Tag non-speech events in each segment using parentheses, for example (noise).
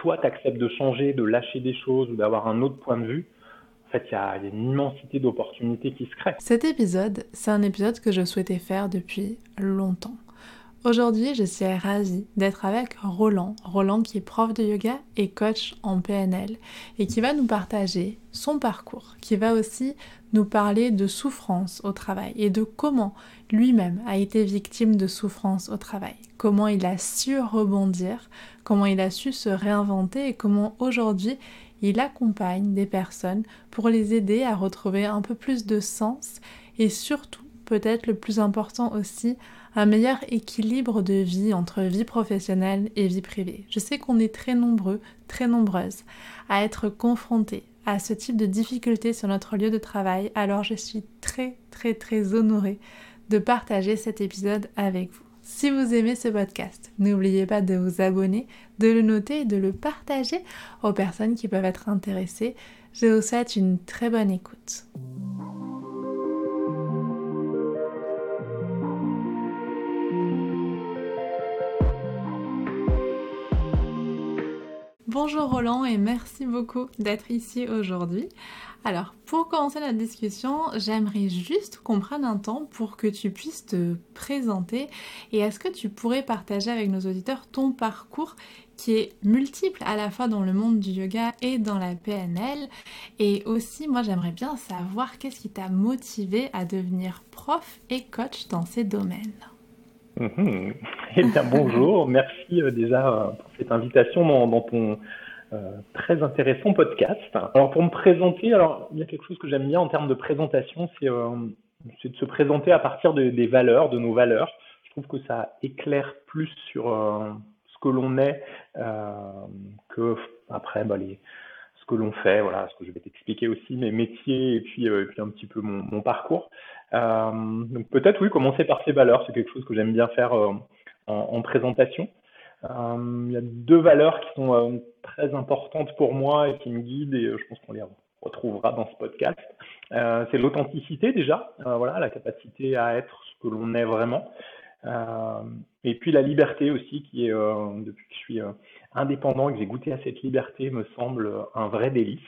toi, tu acceptes de changer, de lâcher des choses ou d'avoir un autre point de vue, en fait, il y, a une immensité d'opportunités qui se créent. Cet épisode, c'est un épisode que je souhaitais faire depuis longtemps. Aujourd'hui, je suis ravie d'être avec Roland. Roland qui est prof de yoga et coach en PNL et qui va nous partager son parcours, qui va aussi nous parler de souffrance au travail et de comment lui-même a été victime de souffrance au travail, comment il a su rebondir, comment il a su se réinventer et comment aujourd'hui il accompagne des personnes pour les aider à retrouver un peu plus de sens et surtout, peut-être le plus important aussi, un meilleur équilibre de vie entre vie professionnelle et vie privée. Je sais qu'on est très nombreux, très nombreuses à être confrontés à ce type de difficultés sur notre lieu de travail, alors je suis très très très honorée de partager cet épisode avec vous. Si vous aimez ce podcast, n'oubliez pas de vous abonner, de le noter et de le partager aux personnes qui peuvent être intéressées. Je vous souhaite une très bonne écoute. Bonjour Roland et merci beaucoup d'être ici aujourd'hui. Alors, pour commencer notre discussion, j'aimerais juste qu'on prenne un temps pour que tu puisses te présenter et est-ce que tu pourrais partager avec nos auditeurs ton parcours qui est multiple à la fois dans le monde du yoga et dans la PNL et aussi moi j'aimerais bien savoir qu'est-ce qui t'a motivé à devenir prof et coach dans ces domaines? Eh bien, bonjour, merci euh, déjà euh, pour cette invitation dans, ton euh, très intéressant podcast. Alors, pour me présenter, alors il y a quelque chose que j'aime bien en termes de présentation, c'est de se présenter à partir des valeurs, de nos valeurs. Je trouve que ça éclaire plus sur ce que l'on est que après bah, les, que l'on fait, voilà, ce que je vais t'expliquer aussi, mes métiers et puis, et puis un petit peu mon, parcours. Euh, donc peut-être oui, commencer par ces valeurs, c'est quelque chose que j'aime bien faire euh, en, en, présentation. Euh, il y a deux valeurs qui sont très importantes pour moi et qui me guident et je pense qu'on les retrouvera dans ce podcast. c'est l'authenticité déjà, voilà, la capacité à être ce que l'on est vraiment. Euh, et puis la liberté aussi, qui est, euh, depuis que je suis indépendant et que j'ai goûté à cette liberté, me semble un vrai délice.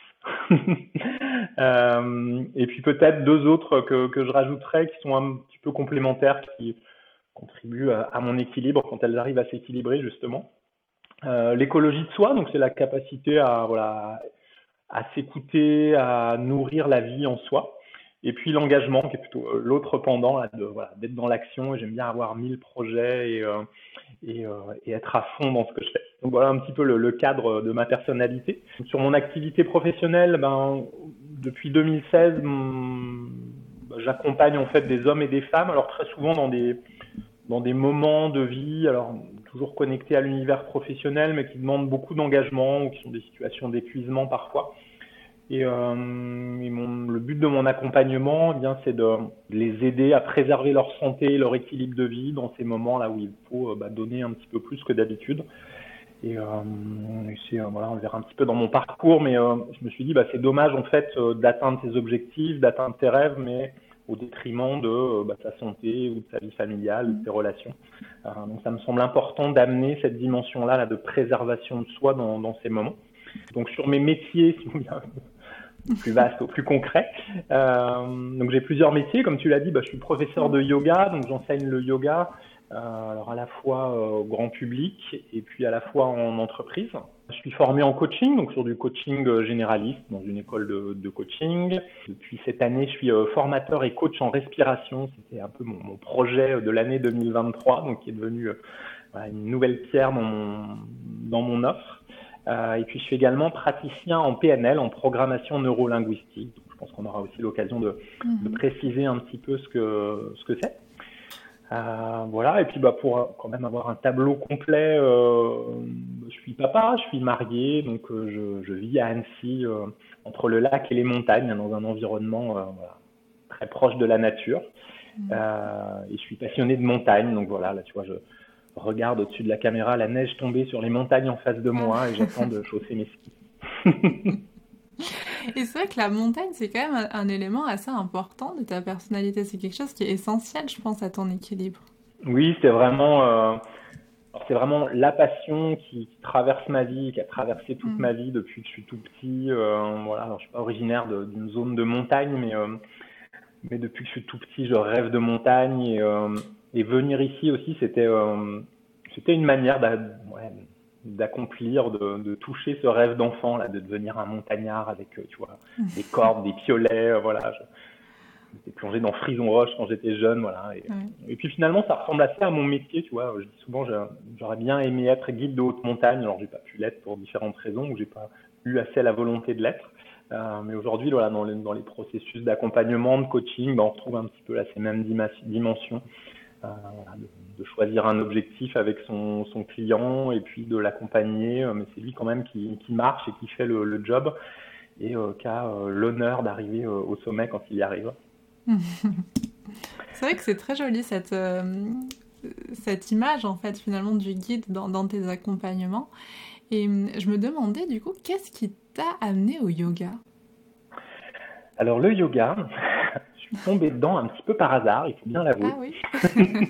(laughs) Euh, et puis peut-être deux autres que, que, je rajouterais qui sont un petit peu complémentaires, qui contribuent à, mon équilibre quand elles arrivent à s'équilibrer justement. Euh, l'écologie de soi, donc c'est la capacité à, voilà, à s'écouter, à nourrir la vie en soi. Et puis l'engagement, qui est plutôt euh, l'autre pendant, de, voilà, d'être dans l'action. J'aime bien avoir mille projets et, euh, euh, et, être à fond dans ce que je fais. Donc voilà un petit peu le, le cadre de ma personnalité. Sur mon activité professionnelle, ben, depuis 2016, ben, j'accompagne en fait des hommes et des femmes, alors très souvent dans des, dans des moments de vie, alors toujours connectés à l'univers professionnel, mais qui demandent beaucoup d'engagement ou qui sont des situations d'épuisement parfois. Et, euh, le but de mon accompagnement, eh bien, c'est de les aider à préserver leur santé, leur équilibre de vie dans ces moments-là où il faut euh, bah, donner un petit peu plus que d'habitude. Et, euh, euh, voilà, on verra un petit peu dans mon parcours, mais je me suis dit, bah, c'est dommage en fait d'atteindre tes objectifs, d'atteindre tes rêves, mais au détriment de bah, ta santé ou de ta vie familiale ou de tes relations. donc ça me semble important d'amener cette dimension-là là, de préservation de soi dans, dans ces moments. Donc sur mes métiers, (laughs) si vous plus vaste au plus concret. Euh, donc j'ai plusieurs métiers, comme tu l'as dit, bah, je suis professeur de yoga, donc j'enseigne le yoga, euh, alors à la fois euh, au grand public et puis à la fois en entreprise. Je suis formé en coaching, donc sur du coaching euh, généraliste dans une école de, de coaching. Depuis cette année, je suis euh, formateur et coach en respiration. C'était un peu mon, mon projet de l'année 2023, donc qui est devenu une nouvelle pierre dans mon, dans mon offre. Euh, et puis je suis également praticien en PNL, en programmation neurolinguistique. je pense qu'on aura aussi l'occasion de, de, mhm. préciser un petit peu ce que ce que c'est. Euh, voilà, et puis bah, pour quand même avoir un tableau complet, euh, je suis papa, je suis marié, donc je, je, vis à Annecy, entre le lac et les montagnes, dans un environnement voilà, très proche de la nature. Mhm. et je suis passionné de montagne, donc voilà, là tu vois, je, regarde au-dessus de la caméra la neige tomber sur les montagnes en face de moi et j'attends de chausser mes skis. (laughs) et c'est vrai que la montagne, c'est quand même un, élément assez important de ta personnalité. C'est quelque chose qui est essentiel, je pense, à ton équilibre. Oui, c'est vraiment. Euh, c'est vraiment la passion qui, traverse ma vie, qui a traversé toute mm. ma vie depuis que je suis tout petit. Euh, voilà, alors, je suis pas originaire d'une zone de montagne, mais, euh, mais depuis que je suis tout petit, je rêve de montagne. Et, euh, et venir ici aussi, c'était c'était une manière d'accomplir, de, de, toucher ce rêve d'enfant, là, de devenir un montagnard avec, tu vois, (laughs) des cordes, des piolets. voilà, J'étais plongé dans Frison Roche quand j'étais jeune, voilà. Et, puis finalement, ça ressemble assez à mon métier, tu vois. Je dis souvent, j'aurais bien aimé être guide de haute montagne. Alors, j'ai pas pu l'être pour différentes raisons, ou j'ai pas eu assez la volonté de l'être. Euh, mais aujourd'hui, voilà, dans les, dans les processus d'accompagnement, de coaching, ben, on retrouve un petit peu là, ces mêmes dimensions. Euh, voilà, de, choisir un objectif avec son, son client et puis de l'accompagner. Euh, mais c'est lui quand même qui, qui, marche et qui fait le, le job et qui a l'honneur d'arriver au sommet quand il y arrive. (laughs) c'est vrai que c'est très joli cette, euh, cette image en fait finalement du guide dans, dans, tes accompagnements. Et hum, je me demandais du coup, qu'est-ce qui t'a amené au yoga? Alors le yoga, je suis tombé dedans un petit peu par hasard, il faut bien l'avouer. Ah oui. (laughs)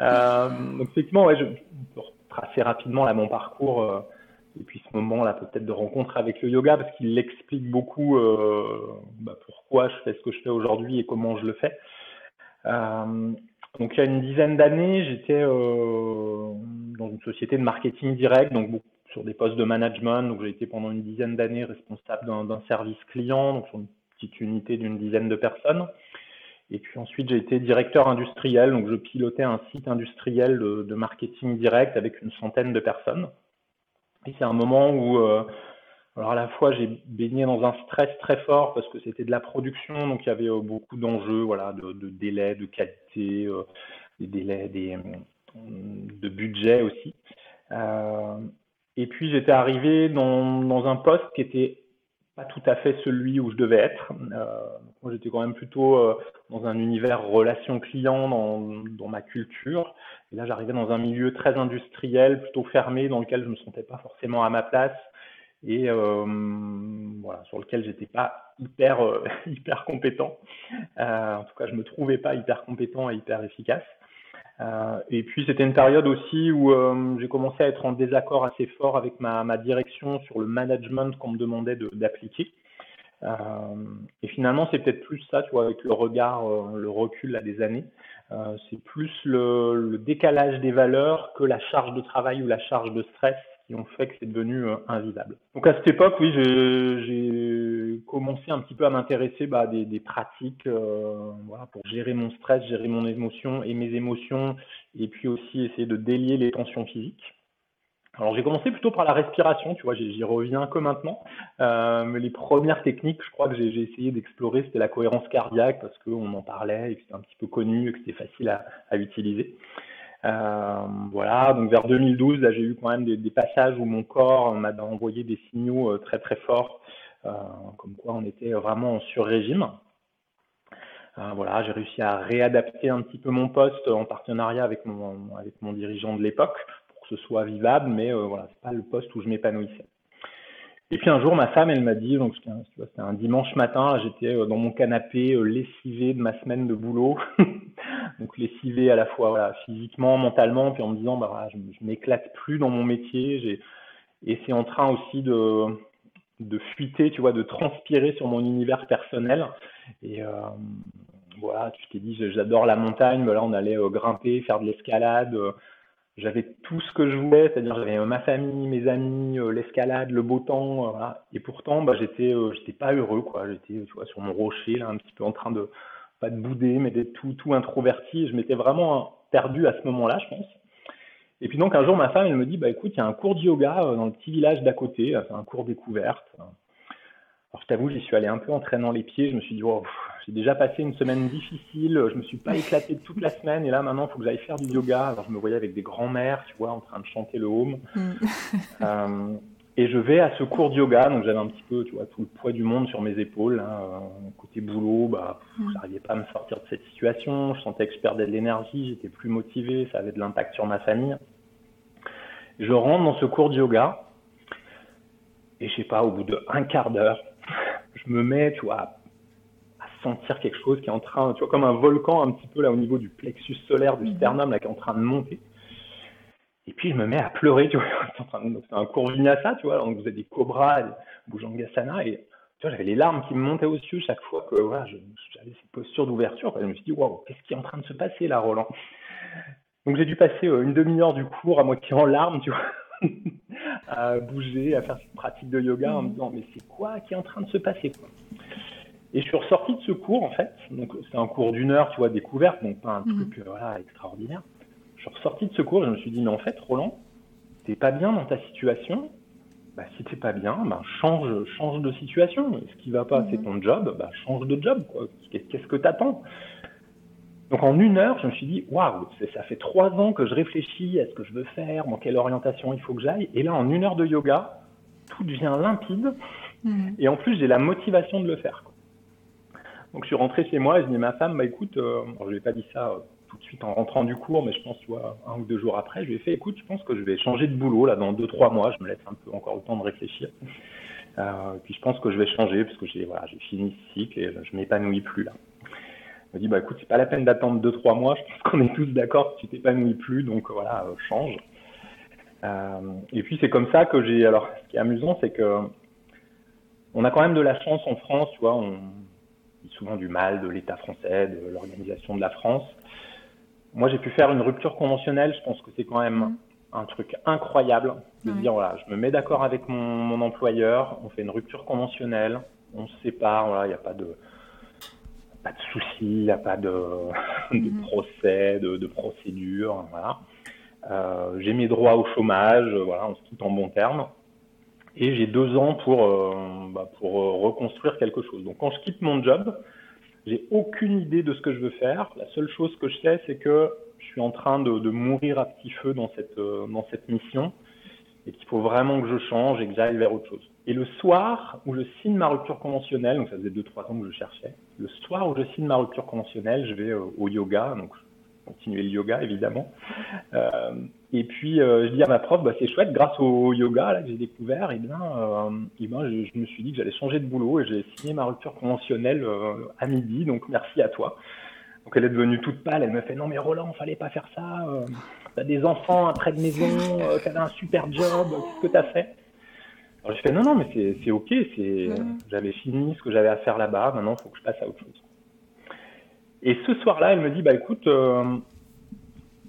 euh, donc effectivement, ouais, je peux retracer rapidement là, mon parcours. Euh, et puis ce moment-là peut-être de rencontre avec le yoga parce qu'il explique beaucoup euh, bah, pourquoi je fais ce que je fais aujourd'hui et comment je le fais. Donc il y a une dizaine d'années, j'étais dans une société de marketing direct, donc sur des postes de management. Donc j'ai été pendant une dizaine d'années responsable d'un service client, donc sur une petite unité d'une dizaine de personnes. Et puis ensuite j'ai été directeur industriel, donc je pilotais un site industriel de marketing direct avec une centaine de personnes. Et c'est un moment où, euh, alors à la fois, j'ai baigné dans un stress très fort parce que c'était de la production, donc il y avait euh, beaucoup d'enjeux, voilà, de, de délais, de qualité, euh, des délais, des, de budget aussi. et puis j'étais arrivé dans, dans, un poste qui était tout à fait celui où je devais être. moi, j'étais quand même plutôt dans un univers relation client, dans, ma culture. Et là, j'arrivais dans un milieu très industriel, plutôt fermé, dans lequel je me sentais pas forcément à ma place et euh, voilà, sur lequel j'étais pas hyper euh, (laughs) hyper compétent. Euh, en tout cas, je me trouvais pas hyper compétent et hyper efficace. Euh, et puis c'était une période aussi où euh, j'ai commencé à être en désaccord assez fort avec ma, direction sur le management qu'on me demandait d'appliquer. Euh, et finalement, c'est peut-être plus ça, tu vois, avec le regard, le recul là, des années. C'est plus le, décalage des valeurs que la charge de travail ou la charge de stress qui ont fait que c'est devenu invisible. Donc à cette époque, oui, j'ai commencé un petit peu à m'intéresser bah, des, des, pratiques euh, voilà, pour gérer mon stress, gérer mon émotion et mes émotions, et puis aussi essayer de délier les tensions physiques. Alors j'ai commencé plutôt par la respiration, tu vois, j'y reviens que maintenant. Euh, mais les premières techniques, je crois que j'ai essayé d'explorer, c'était la cohérence cardiaque parce qu'on en parlait et que c'était un petit peu connu et que c'était facile à, à utiliser. Euh, voilà, donc vers 2012, là j'ai eu quand même des, des passages où mon corps m'a envoyé des signaux très très forts, comme quoi on était vraiment en sur-régime. Euh, voilà, j'ai réussi à réadapter un petit peu mon poste en partenariat avec mon, dirigeant de l'époque ce soit vivable, mais euh, voilà, c'est pas le poste où je m'épanouissais. Et puis un jour, ma femme, elle m'a dit, donc c'était un dimanche matin, j'étais euh, dans mon canapé euh, lessivé de ma semaine de boulot, (laughs) donc lessivé à la fois voilà, physiquement, mentalement, puis en me disant, bah je, je m'éclate plus dans mon métier, et c'est en train aussi de, de fuiter, tu vois, de transpirer sur mon univers personnel. Et euh, voilà, tu t'es dit, j'adore la montagne, voilà, on allait grimper, faire de l'escalade j'avais tout ce que je voulais, c'est-à-dire j'avais euh, ma famille, mes amis, euh, l'escalade, le beau temps, euh, voilà. Et pourtant, bah, j'étais, j'étais pas heureux, quoi. J'étais, tu vois, sur mon rocher, là, un petit peu en train de, pas de bouder, mais d'être tout, tout introverti. Je m'étais vraiment perdu à ce moment-là, je pense. Et puis donc, un jour, ma femme, elle me dit, bah, écoute, il y a un cours de yoga dans le petit village d'à côté, c'est un cours découverte. Alors, je t'avoue, j'y suis allé un peu en traînant les pieds. Je me suis dit, oh, j'ai déjà passé une semaine difficile. Je me suis pas éclaté toute la semaine. Et là, maintenant, il faut que j'aille faire du yoga. Alors, je me voyais avec des grands-mères, tu vois, en train de chanter le home. Mm. (laughs) euh, et je vais à ce cours de yoga. Donc, j'avais un petit peu, tu vois, tout le poids du monde sur mes épaules. Hein. Côté boulot, bah, mm. j'arrivais pas à me sortir de cette situation. Je sentais que je perdais de l'énergie. J'étais plus motivé. Ça avait de l'impact sur ma famille. Je rentre dans ce cours de yoga. Et je sais pas, au bout de un quart d'heure, je me mets, tu vois, à sentir quelque chose qui est en train, tu vois, comme un volcan un petit peu là au niveau du plexus solaire, du sternum, là, qui est en train de monter. Et puis je me mets à pleurer, tu vois. (laughs) C'est un cours vinyasa, tu vois. Donc vous avez des cobras, des bhujangasana, et tu vois, j'avais les larmes qui me montaient aux yeux chaque fois que voilà, j'avais cette posture d'ouverture. Je me suis dit, waouh, qu'est-ce qui est en train de se passer là, Roland? Donc j'ai dû passer euh, une demi-heure du cours à moitié en larmes, tu vois, (laughs) à bouger, à faire cette pratique de yoga en me disant, mais c'est quoi qui est en train de se passer quoi? Et je suis ressorti de ce cours, en fait. Donc, c'est un cours d'une heure, tu vois, découverte, donc pas un mhm. truc euh, voilà, extraordinaire. Je suis ressorti de ce cours et je me suis dit, mais en fait, Roland, t'es pas bien dans ta situation? Bah, si t'es pas bien, bah, change, change de situation. Ce qui va pas, c'est mhm. ton job, bah, change de job, quoi. Qu'est-ce que t'attends? Donc en une heure, je me suis dit, waouh, ça fait trois ans que je réfléchis à ce que je veux faire, dans quelle orientation il faut que j'aille. Et là, en une heure de yoga, tout devient limpide. Mhm. Et en plus, j'ai la motivation de le faire. Donc je suis rentré chez moi et je dis à ma femme, bah écoute, euh, je lui ai pas dit ça euh, tout de suite en rentrant du cours, mais je pense, vois, un ou deux jours après, je lui ai fait, écoute, je pense que je vais changer de boulot là dans deux trois mois. Je me laisse un peu encore le temps de réfléchir. Euh, et puis je pense que je vais changer parce que j'ai voilà, j'ai fini ce cycle et je m'épanouis plus là. Me dit, bah écoute, c'est pas la peine d'attendre deux trois mois. Je pense qu'on est tous d'accord que tu t'épanouis plus, donc voilà, euh, change. Euh, et puis c'est comme ça que j'ai. Alors, ce qui est amusant, c'est que on a quand même de la chance en France, tu vois. On, dit souvent du mal de l'État français, de l'organisation de la France. Moi, j'ai pu faire une rupture conventionnelle. Je pense que c'est quand même mm. un truc incroyable de dire voilà, je me mets d'accord avec mon, mon, employeur, on fait une rupture conventionnelle, on se sépare, voilà, il n'y a pas de pas de soucis, il n'y a pas de, (laughs) de mm-hmm. procès, de, de procédure, voilà. Euh, j'ai mes droits au chômage, voilà, on se quitte en bon terme et j'ai deux ans pour, euh, bah, pour euh, reconstruire quelque chose. Donc quand je quitte mon job, j'ai aucune idée de ce que je veux faire. La seule chose que je sais, c'est que je suis en train de, de, mourir à petit feu dans cette, euh, dans cette mission et qu'il faut vraiment que je change et que j'aille vers autre chose. Et le soir où je signe ma rupture conventionnelle, donc ça faisait deux trois ans que je cherchais, le soir où je signe ma rupture conventionnelle, je vais au yoga, donc continuer le yoga évidemment. Euh, et puis euh, je dis à ma prof, bah, c'est chouette, grâce au yoga que j'ai découvert, et eh bien, euh, et ben, je, me suis dit que j'allais changer de boulot et j'ai signé ma rupture conventionnelle à midi, donc merci à toi. Donc elle est devenue toute pâle, elle me fait non mais Roland, fallait pas faire ça, t'as des enfants après de maison, t'avais un super job, qu'est-ce que t'as fait? Alors je fais non non mais c'est ok, c'est j'avais fini ce que j'avais à faire là-bas, maintenant il faut que je passe à autre chose. Et ce soir-là, elle me dit, bah écoute, euh,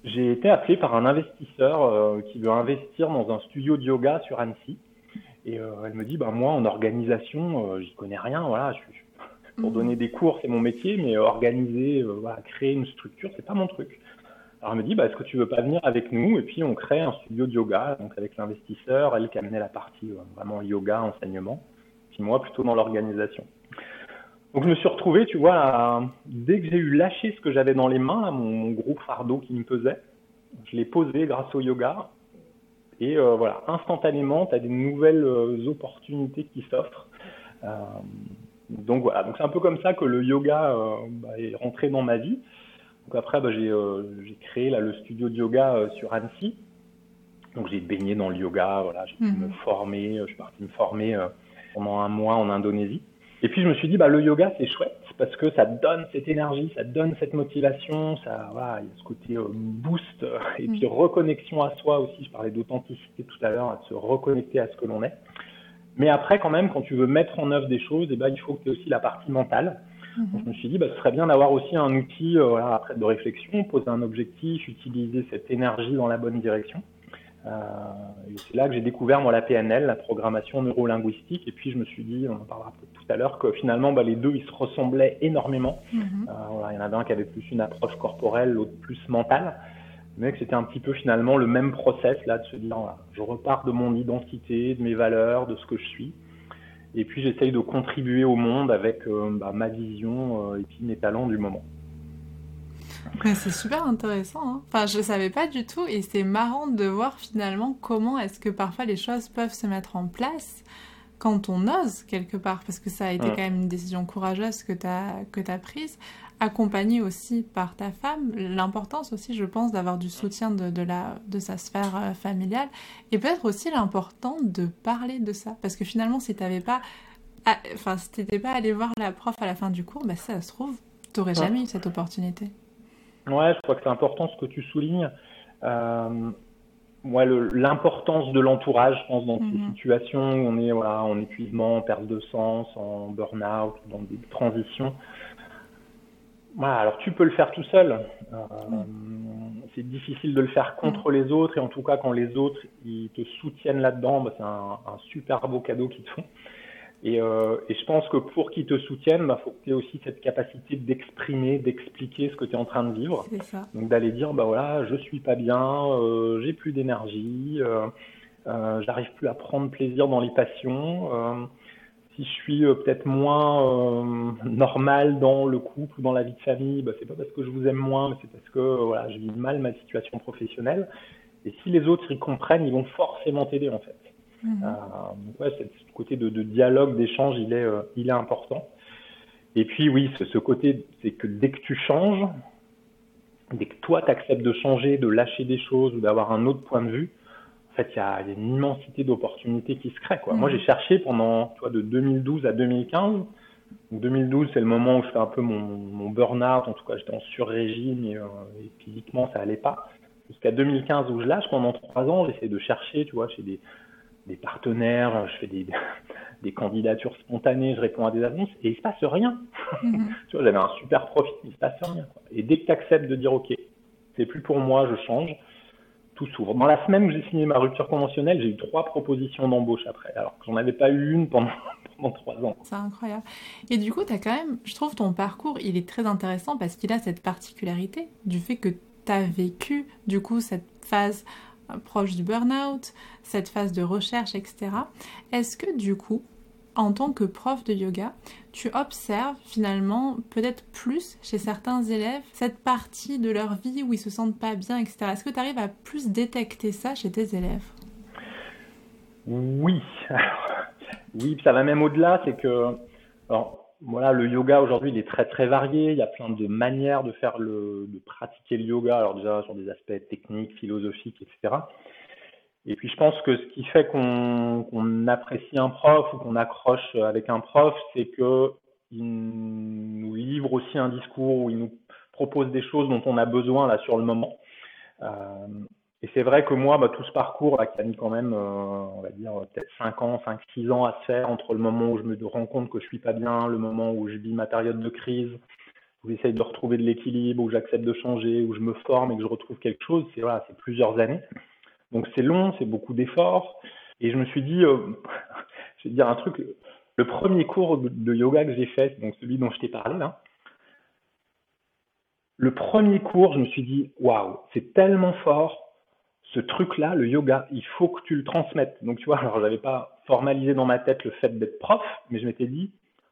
j'ai été appelé par un investisseur euh, qui veut investir dans un studio de yoga sur Annecy. Et euh, elle me dit, bah moi en organisation, j'y connais rien, voilà, je, pour mhm. donner des cours, c'est mon métier, mais organiser, voilà, créer une structure, c'est pas mon truc. Alors elle me dit, bah, est-ce que tu veux pas venir avec nous? Et puis on crée un studio de yoga, donc avec l'investisseur, elle qui amenait la partie vraiment yoga, enseignement, puis moi plutôt dans l'organisation. Donc je me suis retrouvé, tu vois, dès que j'ai eu lâché ce que j'avais dans les mains, mon, gros fardeau qui me pesait, je l'ai posé grâce au yoga. Et euh, voilà, instantanément, tu as des nouvelles euh, opportunités qui s'offrent. Euh, donc voilà, donc c'est un peu comme ça que le yoga bah, est rentré dans ma vie. Donc après, bah, j'ai créé là, le studio de yoga sur Annecy. Donc j'ai baigné dans le yoga, voilà, j'ai pu mhm. me former, je suis parti me former pendant un mois en Indonésie. Et puis je me suis dit, bah, le yoga, c'est chouette parce que ça donne cette énergie, ça donne cette motivation, ça, voilà, il y a ce côté euh, boost et puis mm. reconnexion à soi aussi. Je parlais d'authenticité tout à l'heure, à se reconnecter à ce que l'on est. Mais après, quand même, quand tu veux mettre en œuvre des choses, eh ben, il faut que tu aies aussi la partie mentale. Mm-hmm. Donc, je me suis dit, bah, ce serait bien d'avoir aussi un outil euh, voilà, après de réflexion, poser un objectif, utiliser cette énergie dans la bonne direction. Euh, c'est là que j'ai découvert moi la PNL, la programmation neurolinguistique, et puis je me suis dit, on en parlera peut-être tout à l'heure, que finalement bah, les deux ils se ressemblaient énormément. Mhm. Euh, voilà, il y en avait un qui avait plus une approche corporelle, l'autre plus mentale, mais que c'était un petit peu finalement le même process là de se dire, je repars de mon identité, de mes valeurs, de ce que je suis, et puis j'essaye de contribuer au monde avec euh, bah, ma vision et puis mes talents du moment c'est super intéressant. Hein. Enfin, je savais pas du tout et c'est marrant de voir finalement comment est-ce que parfois les choses peuvent se mettre en place quand on ose quelque part, parce que ça a été quand même une décision courageuse que tu as, que as prise, accompagnée aussi par ta femme. L'importance aussi, je pense, d'avoir du soutien de, de, la, de sa sphère euh, familiale et peut-être aussi l'important de parler de ça, parce que finalement, si tu pas, ah, enfin, si t'étais pas allé voir la prof à la fin du cours, bah, ça, se trouve, tu n'aurais jamais eu cette opportunité. Ouais, je crois que c'est important ce que tu soulignes. Euh, moi, l'importance de l'entourage, je pense, dans ces mhm. situations où on est voilà, en épuisement, en perte de sens, en burn-out, dans des transitions. Voilà, alors tu peux le faire tout seul. Euh, c'est difficile de le faire contre les autres, et en tout cas, quand les autres ils te soutiennent là-dedans, bah, c'est un, un, super beau cadeau qu'ils te font. Et, euh, et, je pense que pour qu'ils te soutiennent, il bah, faut que tu aies aussi cette capacité d'exprimer, d'expliquer ce que tu es en train de vivre. Ça. Donc d'aller dire, bah voilà, je suis pas bien, euh, j'ai plus d'énergie, euh, euh, j'arrive plus à prendre plaisir dans les passions. Euh, si je suis euh, peut-être moins normal dans le couple ou dans la vie de famille, bah, c'est pas parce que je vous aime moins, mais c'est parce que voilà, je vis mal ma situation professionnelle. Et si les autres y comprennent, ils vont forcément t'aider en fait. Mhm. Euh, ouais, ce côté de, de dialogue, d'échange, il est, euh, il est important. Et puis oui, ce, ce côté, c'est que dès que tu changes, dès que toi tu acceptes de changer, de lâcher des choses ou d'avoir un autre point de vue, en fait, il y a, y a, une immensité d'opportunités qui se créent. Quoi. Moi, mhm. j'ai cherché pendant, toi, de 2012 à 2015. Donc, 2012, c'est le moment où je fais un peu mon, mon burn-out. En tout cas, j'étais en sur-régime et, euh, et, physiquement, ça allait pas. Jusqu'à 2015 où je lâche, pendant trois ans, j'essaie de chercher, tu vois, chez des, des partenaires, je fais des, (laughs) des candidatures spontanées, je réponds à des annonces et il se passe rien. Mm-hmm. (laughs) tu vois, j'avais un super profit, il se passe rien. Quoi. Et dès que tu acceptes de dire OK, c'est plus pour moi, je change, tout s'ouvre. Dans la semaine où j'ai signé ma rupture conventionnelle, j'ai eu trois propositions d'embauche après, alors que j'en avais pas eu une pendant, (laughs) pendant trois ans. C'est incroyable. Et du coup, tu as quand même, je trouve ton parcours, il est très intéressant parce qu'il a cette particularité du fait que tu as vécu du coup cette phase proche du burn-out, cette phase de recherche, etc. Est-ce que du coup, en tant que prof de yoga, tu observes finalement peut-être plus chez certains élèves cette partie de leur vie où ils se sentent pas bien, etc. Est-ce que tu arrives à plus détecter ça chez tes élèves? Oui. (laughs) oui, ça va même au-delà, c'est que alors, voilà, le yoga aujourd'hui, il est très très varié. Il y a plein de manières de faire le, de pratiquer le yoga. Alors déjà sur des aspects techniques, philosophiques, etc. Et puis je pense que ce qui fait qu'on apprécie un prof ou qu'on accroche avec un prof, c'est que il nous livre aussi un discours où il nous propose des choses dont on a besoin là sur le moment. Euh, et c'est vrai que moi, bah, tout ce parcours là, qui a mis quand même, euh, on va dire, peut-être 5 ans, 5, 6 ans à se faire entre le moment où je me rends compte que je suis pas bien, le moment où je vis ma période de crise, où j'essaye de retrouver de l'équilibre, où j'accepte de changer, où je me forme et que je retrouve quelque chose, c'est voilà, c'est plusieurs années. Donc c'est long, c'est beaucoup d'efforts. Et je me suis dit, euh, (laughs) je vais dire un truc, le premier cours de yoga que j'ai fait, donc celui dont je t'ai parlé là, le premier cours, je me suis dit, waouh, c'est tellement fort, ce truc-là, le yoga, il faut que tu le transmettes. Donc, tu vois, alors, j'avais pas formalisé dans ma tête le fait d'être prof, mais je m'étais dit,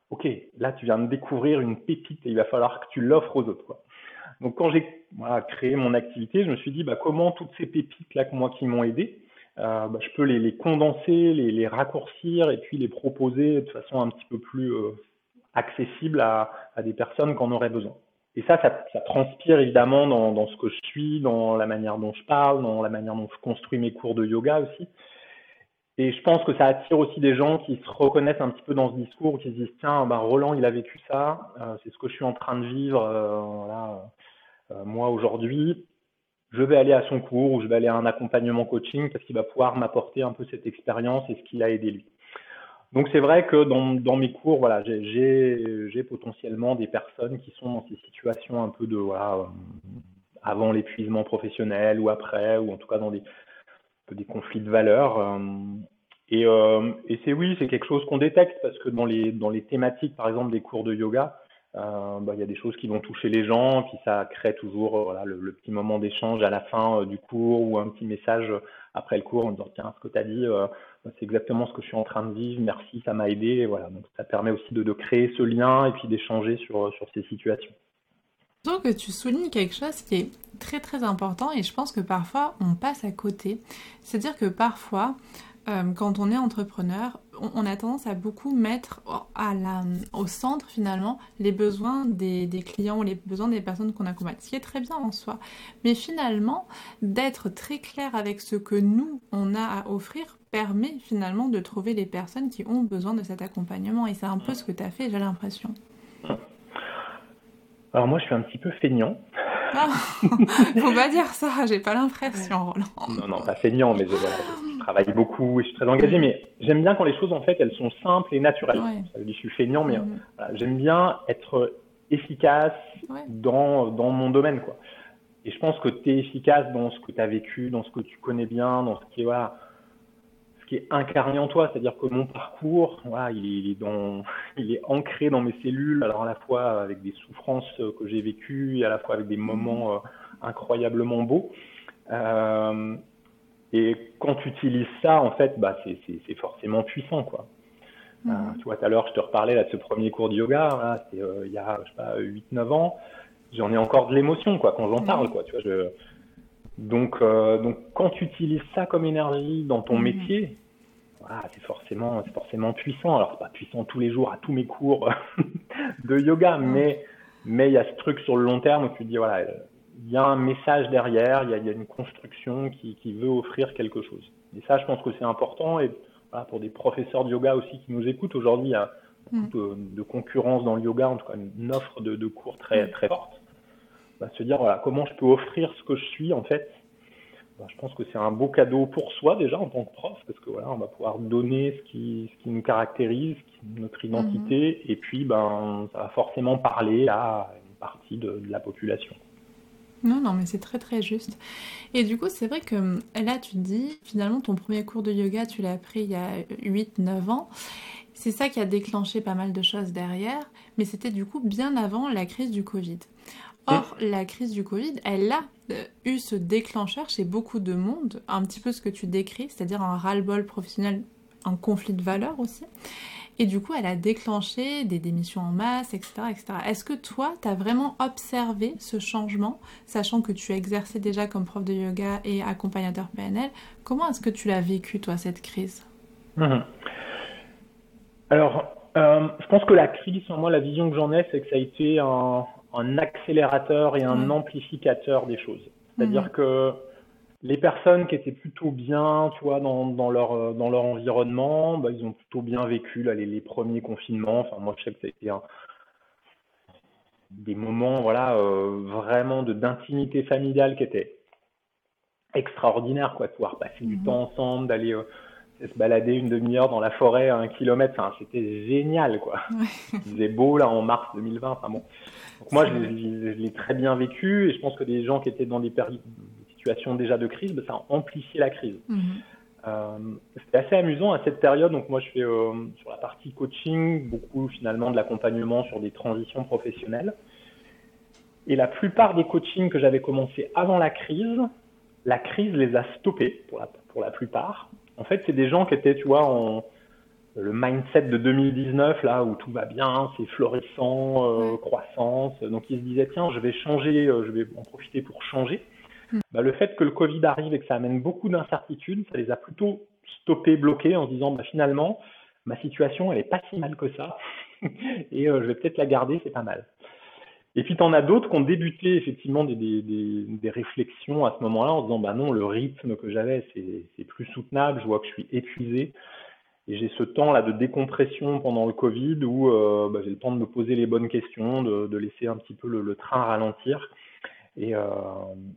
OK, là, tu viens de découvrir une pépite et il va falloir que tu l'offres aux autres, quoi. Donc, quand j'ai créé mon activité, je me suis dit, bah, comment toutes ces pépites-là, moi, qui m'ont aidé, euh, bah, je peux les, condenser, les, raccourcir et puis les proposer de façon un petit peu plus euh, accessible à, des personnes qui en auraient besoin. Et ça, ça, transpire évidemment dans, ce que je suis, dans la manière dont je parle, dans la manière dont je construis mes cours de yoga aussi. Et je pense que ça attire aussi des gens qui se reconnaissent un petit peu dans ce discours, qui se disent tiens, bah, Roland, il a vécu ça, euh, c'est ce que je suis en train de vivre, moi aujourd'hui. Je vais aller à son cours ou je vais aller à un accompagnement coaching parce qu'il va pouvoir m'apporter un peu cette expérience et ce qu'il a aidé lui. Donc c'est vrai que dans, mes cours, voilà, j'ai potentiellement des personnes qui sont dans ces situations un peu de euh, avant l'épuisement professionnel ou après, ou en tout cas dans des, conflits de valeurs. Euh, et, euh, et c'est oui, c'est quelque chose qu'on détecte parce que dans les, dans les thématiques, par exemple, des cours de yoga, euh, bah, il y a des choses qui vont toucher les gens, puis ça crée toujours euh, le, petit moment d'échange à la fin euh, du cours ou un petit message après le cours en disant tiens ce que tu as dit c'est exactement ce que je suis en train de vivre merci ça m'a aidé voilà donc ça permet aussi de, de créer ce lien et puis d'échanger sur, sur ces situations. Donc tu soulignes quelque chose qui est très très important et je pense que parfois on passe à côté. C'est-à-dire que parfois euh, quand on est entrepreneur, on, a tendance à beaucoup mettre à la, au centre finalement les besoins des, des, clients ou les besoins des personnes qu'on accompagne, ce qui est très bien en soi. Mais finalement, d'être très clair avec ce que nous, on a à offrir permet finalement de trouver les personnes qui ont besoin de cet accompagnement. Et c'est un peu ce que tu as fait, j'ai l'impression. Alors moi, je suis un petit peu feignant. Ah, (laughs) faut pas dire ça, j'ai pas l'impression, Roland. Non, non, pas feignant, mais je, (laughs) travaille beaucoup et je suis très engagé. Mais j'aime bien quand les choses, en fait, elles sont simples et naturelles. Je suis feignant, mais mm. j'aime bien être efficace dans, dans mon domaine, quoi. Et je pense que tu es efficace dans ce que tu as vécu, dans ce que tu connais bien, dans ce qui est, voilà, ce qui est incarné en toi. C'est-à-dire que mon parcours, voilà, il, est dans, (laughs) il est ancré dans mes cellules, alors à la fois avec des souffrances que j'ai vécues et à la fois avec des moments euh, incroyablement beaux. Euh, et quand tu utilises ça, en fait, bah, c'est forcément puissant, quoi. Euh, mhm. tu vois, tout à l'heure, je te reparlais là, de ce premier cours de yoga, c'était il y a, je sais pas, 8-9 ans j'en ai encore de l'émotion quoi quand j'en parle quoi tu vois je... donc euh, donc quand tu utilises ça comme énergie dans ton mhm. métier voilà, c'est forcément c'est forcément puissant alors c'est pas puissant tous les jours à tous mes cours (laughs) de yoga mais mais il y a ce truc sur le long terme où tu te dis voilà il y a un message derrière il y a, y a, une construction qui, qui veut offrir quelque chose et ça je pense que c'est important et voilà, pour des professeurs de yoga aussi qui nous écoutent aujourd'hui il y a beaucoup mm. de, concurrence dans le yoga, en tout cas une offre de, de cours très, très forte bah, se dire voilà, comment je peux offrir ce que je suis en fait. Bah, je pense que c'est un beau cadeau pour soi déjà en tant que prof, parce que voilà, on va pouvoir donner ce qui, ce qui nous caractérise, notre identité, mhm. et puis ben, ça va forcément parler à une partie de, la population. Non, non, mais c'est très très juste. Et du coup, c'est vrai que là, tu te dis, finalement, ton premier cours de yoga, tu l'as appris il y a 8-9 ans. C'est ça qui a déclenché pas mal de choses derrière, mais c'était du coup bien avant la crise du Covid. Or, la crise du Covid, elle a euh, eu ce déclencheur chez beaucoup de monde, un petit peu ce que tu décris, c'est-à-dire un ras-le-bol professionnel, un conflit de valeurs aussi. Et du coup, elle a déclenché des démissions en masse, etc. etc. Est-ce que toi, tu as vraiment observé ce changement, sachant que tu exerçais déjà comme prof de yoga et accompagnateur PNL Comment est-ce que tu l'as vécu, toi, cette crise? Mhm. Alors, euh, je pense que la crise, moi, la vision que j'en ai, c'est que ça a été un, un accélérateur et un amplificateur des choses. C'est-à-dire mhm. que les personnes qui étaient plutôt bien, tu vois, dans, dans leur euh, dans leur environnement, bah, ils ont plutôt bien vécu là, les, les, premiers confinements. Enfin, moi, je sais que c'était des moments, voilà, euh, vraiment de d'intimité familiale qui étaient extraordinaires, quoi, de pouvoir passer du mhm. temps ensemble, d'aller euh, se balader une demi-heure dans la forêt à un kilomètre. Enfin, c'était génial, quoi. Il faisait beau là en mars 2020. Enfin bon. Donc moi, je l'ai très bien vécu et je pense que des gens qui étaient dans des, situations déjà de crise, ça a amplifié la crise. Mhm. Euh, C'était assez amusant à cette période. Donc moi, je fais euh, sur la partie coaching beaucoup finalement de l'accompagnement sur des transitions professionnelles. Et la plupart des coachings que j'avais commencé avant la crise, la crise les a stoppés pour la, pour la plupart. En fait, c'est des gens qui étaient, tu vois, en le mindset de 2019 là où tout va bien, c'est florissant, euh, croissance. Donc ils se disaient tiens, je vais changer, je vais en profiter pour changer. Hmm. Bah, le fait que le Covid arrive et que ça amène beaucoup d'incertitudes, ça les a plutôt stoppés, bloqués en se disant bah, finalement ma situation elle est pas si mal que ça (laughs) et euh, je vais peut-être la garder, c'est pas mal. Et puis tu en as d'autres qui ont débuté effectivement des, des, des, réflexions à ce moment-là en disant bah non le rythme que j'avais c'est plus soutenable, je vois que je suis épuisé, et j'ai ce temps là de décompression pendant le Covid où euh, j'ai le temps de me poser les bonnes questions, de, laisser un petit peu le train ralentir. Et, euh,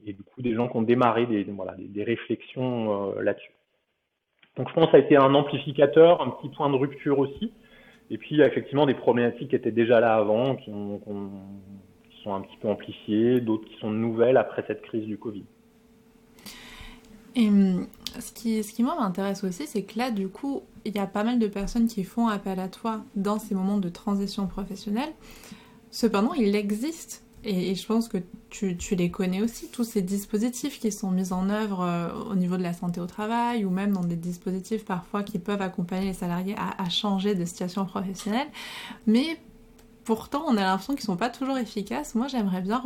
et, du coup, des gens qui ont démarré des, voilà, des, réflexions euh, là-dessus. Donc je pense que ça a été un amplificateur, un petit point de rupture aussi. Et puis il y a effectivement des problématiques qui étaient déjà là avant, qui, ont, qui sont un petit peu amplifiées, d'autres qui sont nouvelles après cette crise du Covid. Et hum, ce qui, ce qui m'intéresse aussi, c'est que là, du coup, il y a pas mal de personnes qui font appel à toi dans ces moments de transition professionnelle. Cependant, il existe, et, je pense que tu, les connais aussi, tous ces dispositifs qui sont mis en œuvre euh, au niveau de la santé au travail, ou même dans des dispositifs parfois qui peuvent accompagner les salariés à, changer de situation professionnelle. Mais pourtant, on a l'impression qu'ils ne sont pas toujours efficaces. Moi, j'aimerais bien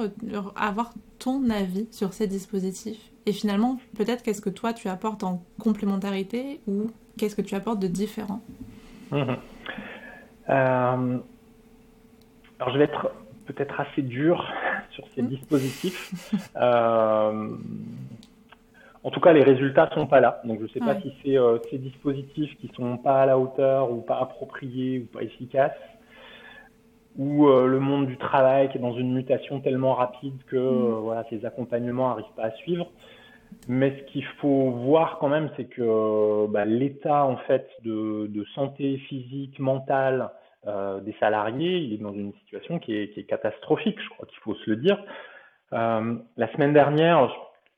avoir ton avis sur ces dispositifs et finalement, peut-être qu'est-ce que toi tu apportes en complémentarité ou qu'est-ce que tu apportes de différent? (laughs) Euh, Alors je vais être peut-être assez dur (laughs) sur ces mhm. dispositifs. Euh, en tout cas, les résultats sont pas là. Donc je ne sais pas si c'est euh, ces dispositifs qui sont pas à la hauteur ou pas appropriés ou pas efficaces ou le monde du travail qui est dans une mutation tellement rapide que mm. voilà, ces accompagnements n'arrivent pas à suivre. Mais ce qu'il faut voir quand même, c'est que bah, l'état en fait de, de, santé physique, mentale euh, des salariés, il est dans une situation qui est, catastrophique. Je crois qu'il faut se le dire. Euh, la semaine dernière,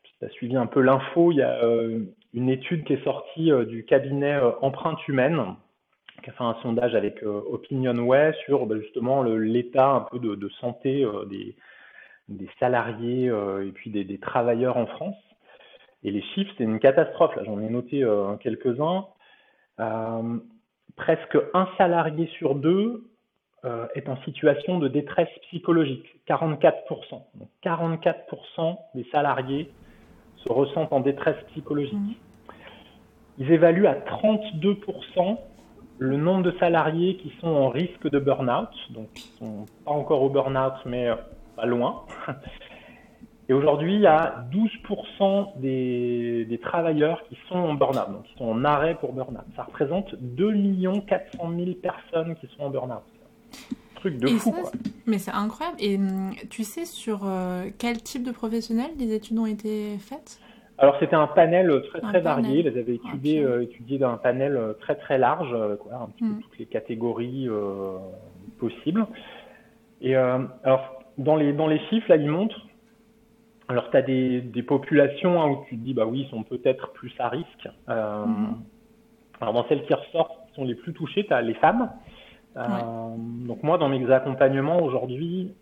tu as suivi un peu l'info, il y a euh, une étude qui est sortie du cabinet Empreinte Humaine, qui a fait un sondage avec OpinionWay sur bah, justement l'état un peu de, santé des, salariés et puis des, des travailleurs en France. Et les chiffres, c'est une catastrophe. Là, j'en ai noté quelques-uns. Euh, presque un salarié sur deux euh, est en situation de détresse psychologique. 44%. Donc 44% des salariés se ressentent en détresse psychologique. Mmh. Ils évaluent à 32% le nombre de salariés qui sont en risque de burn-out. Donc, ils sont pas encore au burn-out, mais pas loin. Et aujourd'hui, il y a 12% des, des, travailleurs qui sont en burn-out, donc qui sont en arrêt pour burn-out. Ça représente 2 400 000 personnes qui sont en burn-out. Truc de fou, quoi. Mais c'est incroyable. Et hum, tu sais sur euh, quel type de professionnels les études ont été faites? Alors c'était un panel très très varié. Ils avaient étudié, euh, étudié d'un panel euh, très très large, quoi, un petit peu hum. toutes les catégories possibles. Et alors dans les dans les chiffres là, ils montrent alors, tu as des, des populations hein, où tu te dis, bah oui, ils sont peut-être plus à risque. Euh, mm-hmm. Alors, dans celles qui ressortent, qui sont les plus touchées, tu as les femmes. Euh, donc, moi, dans mes accompagnements aujourd'hui,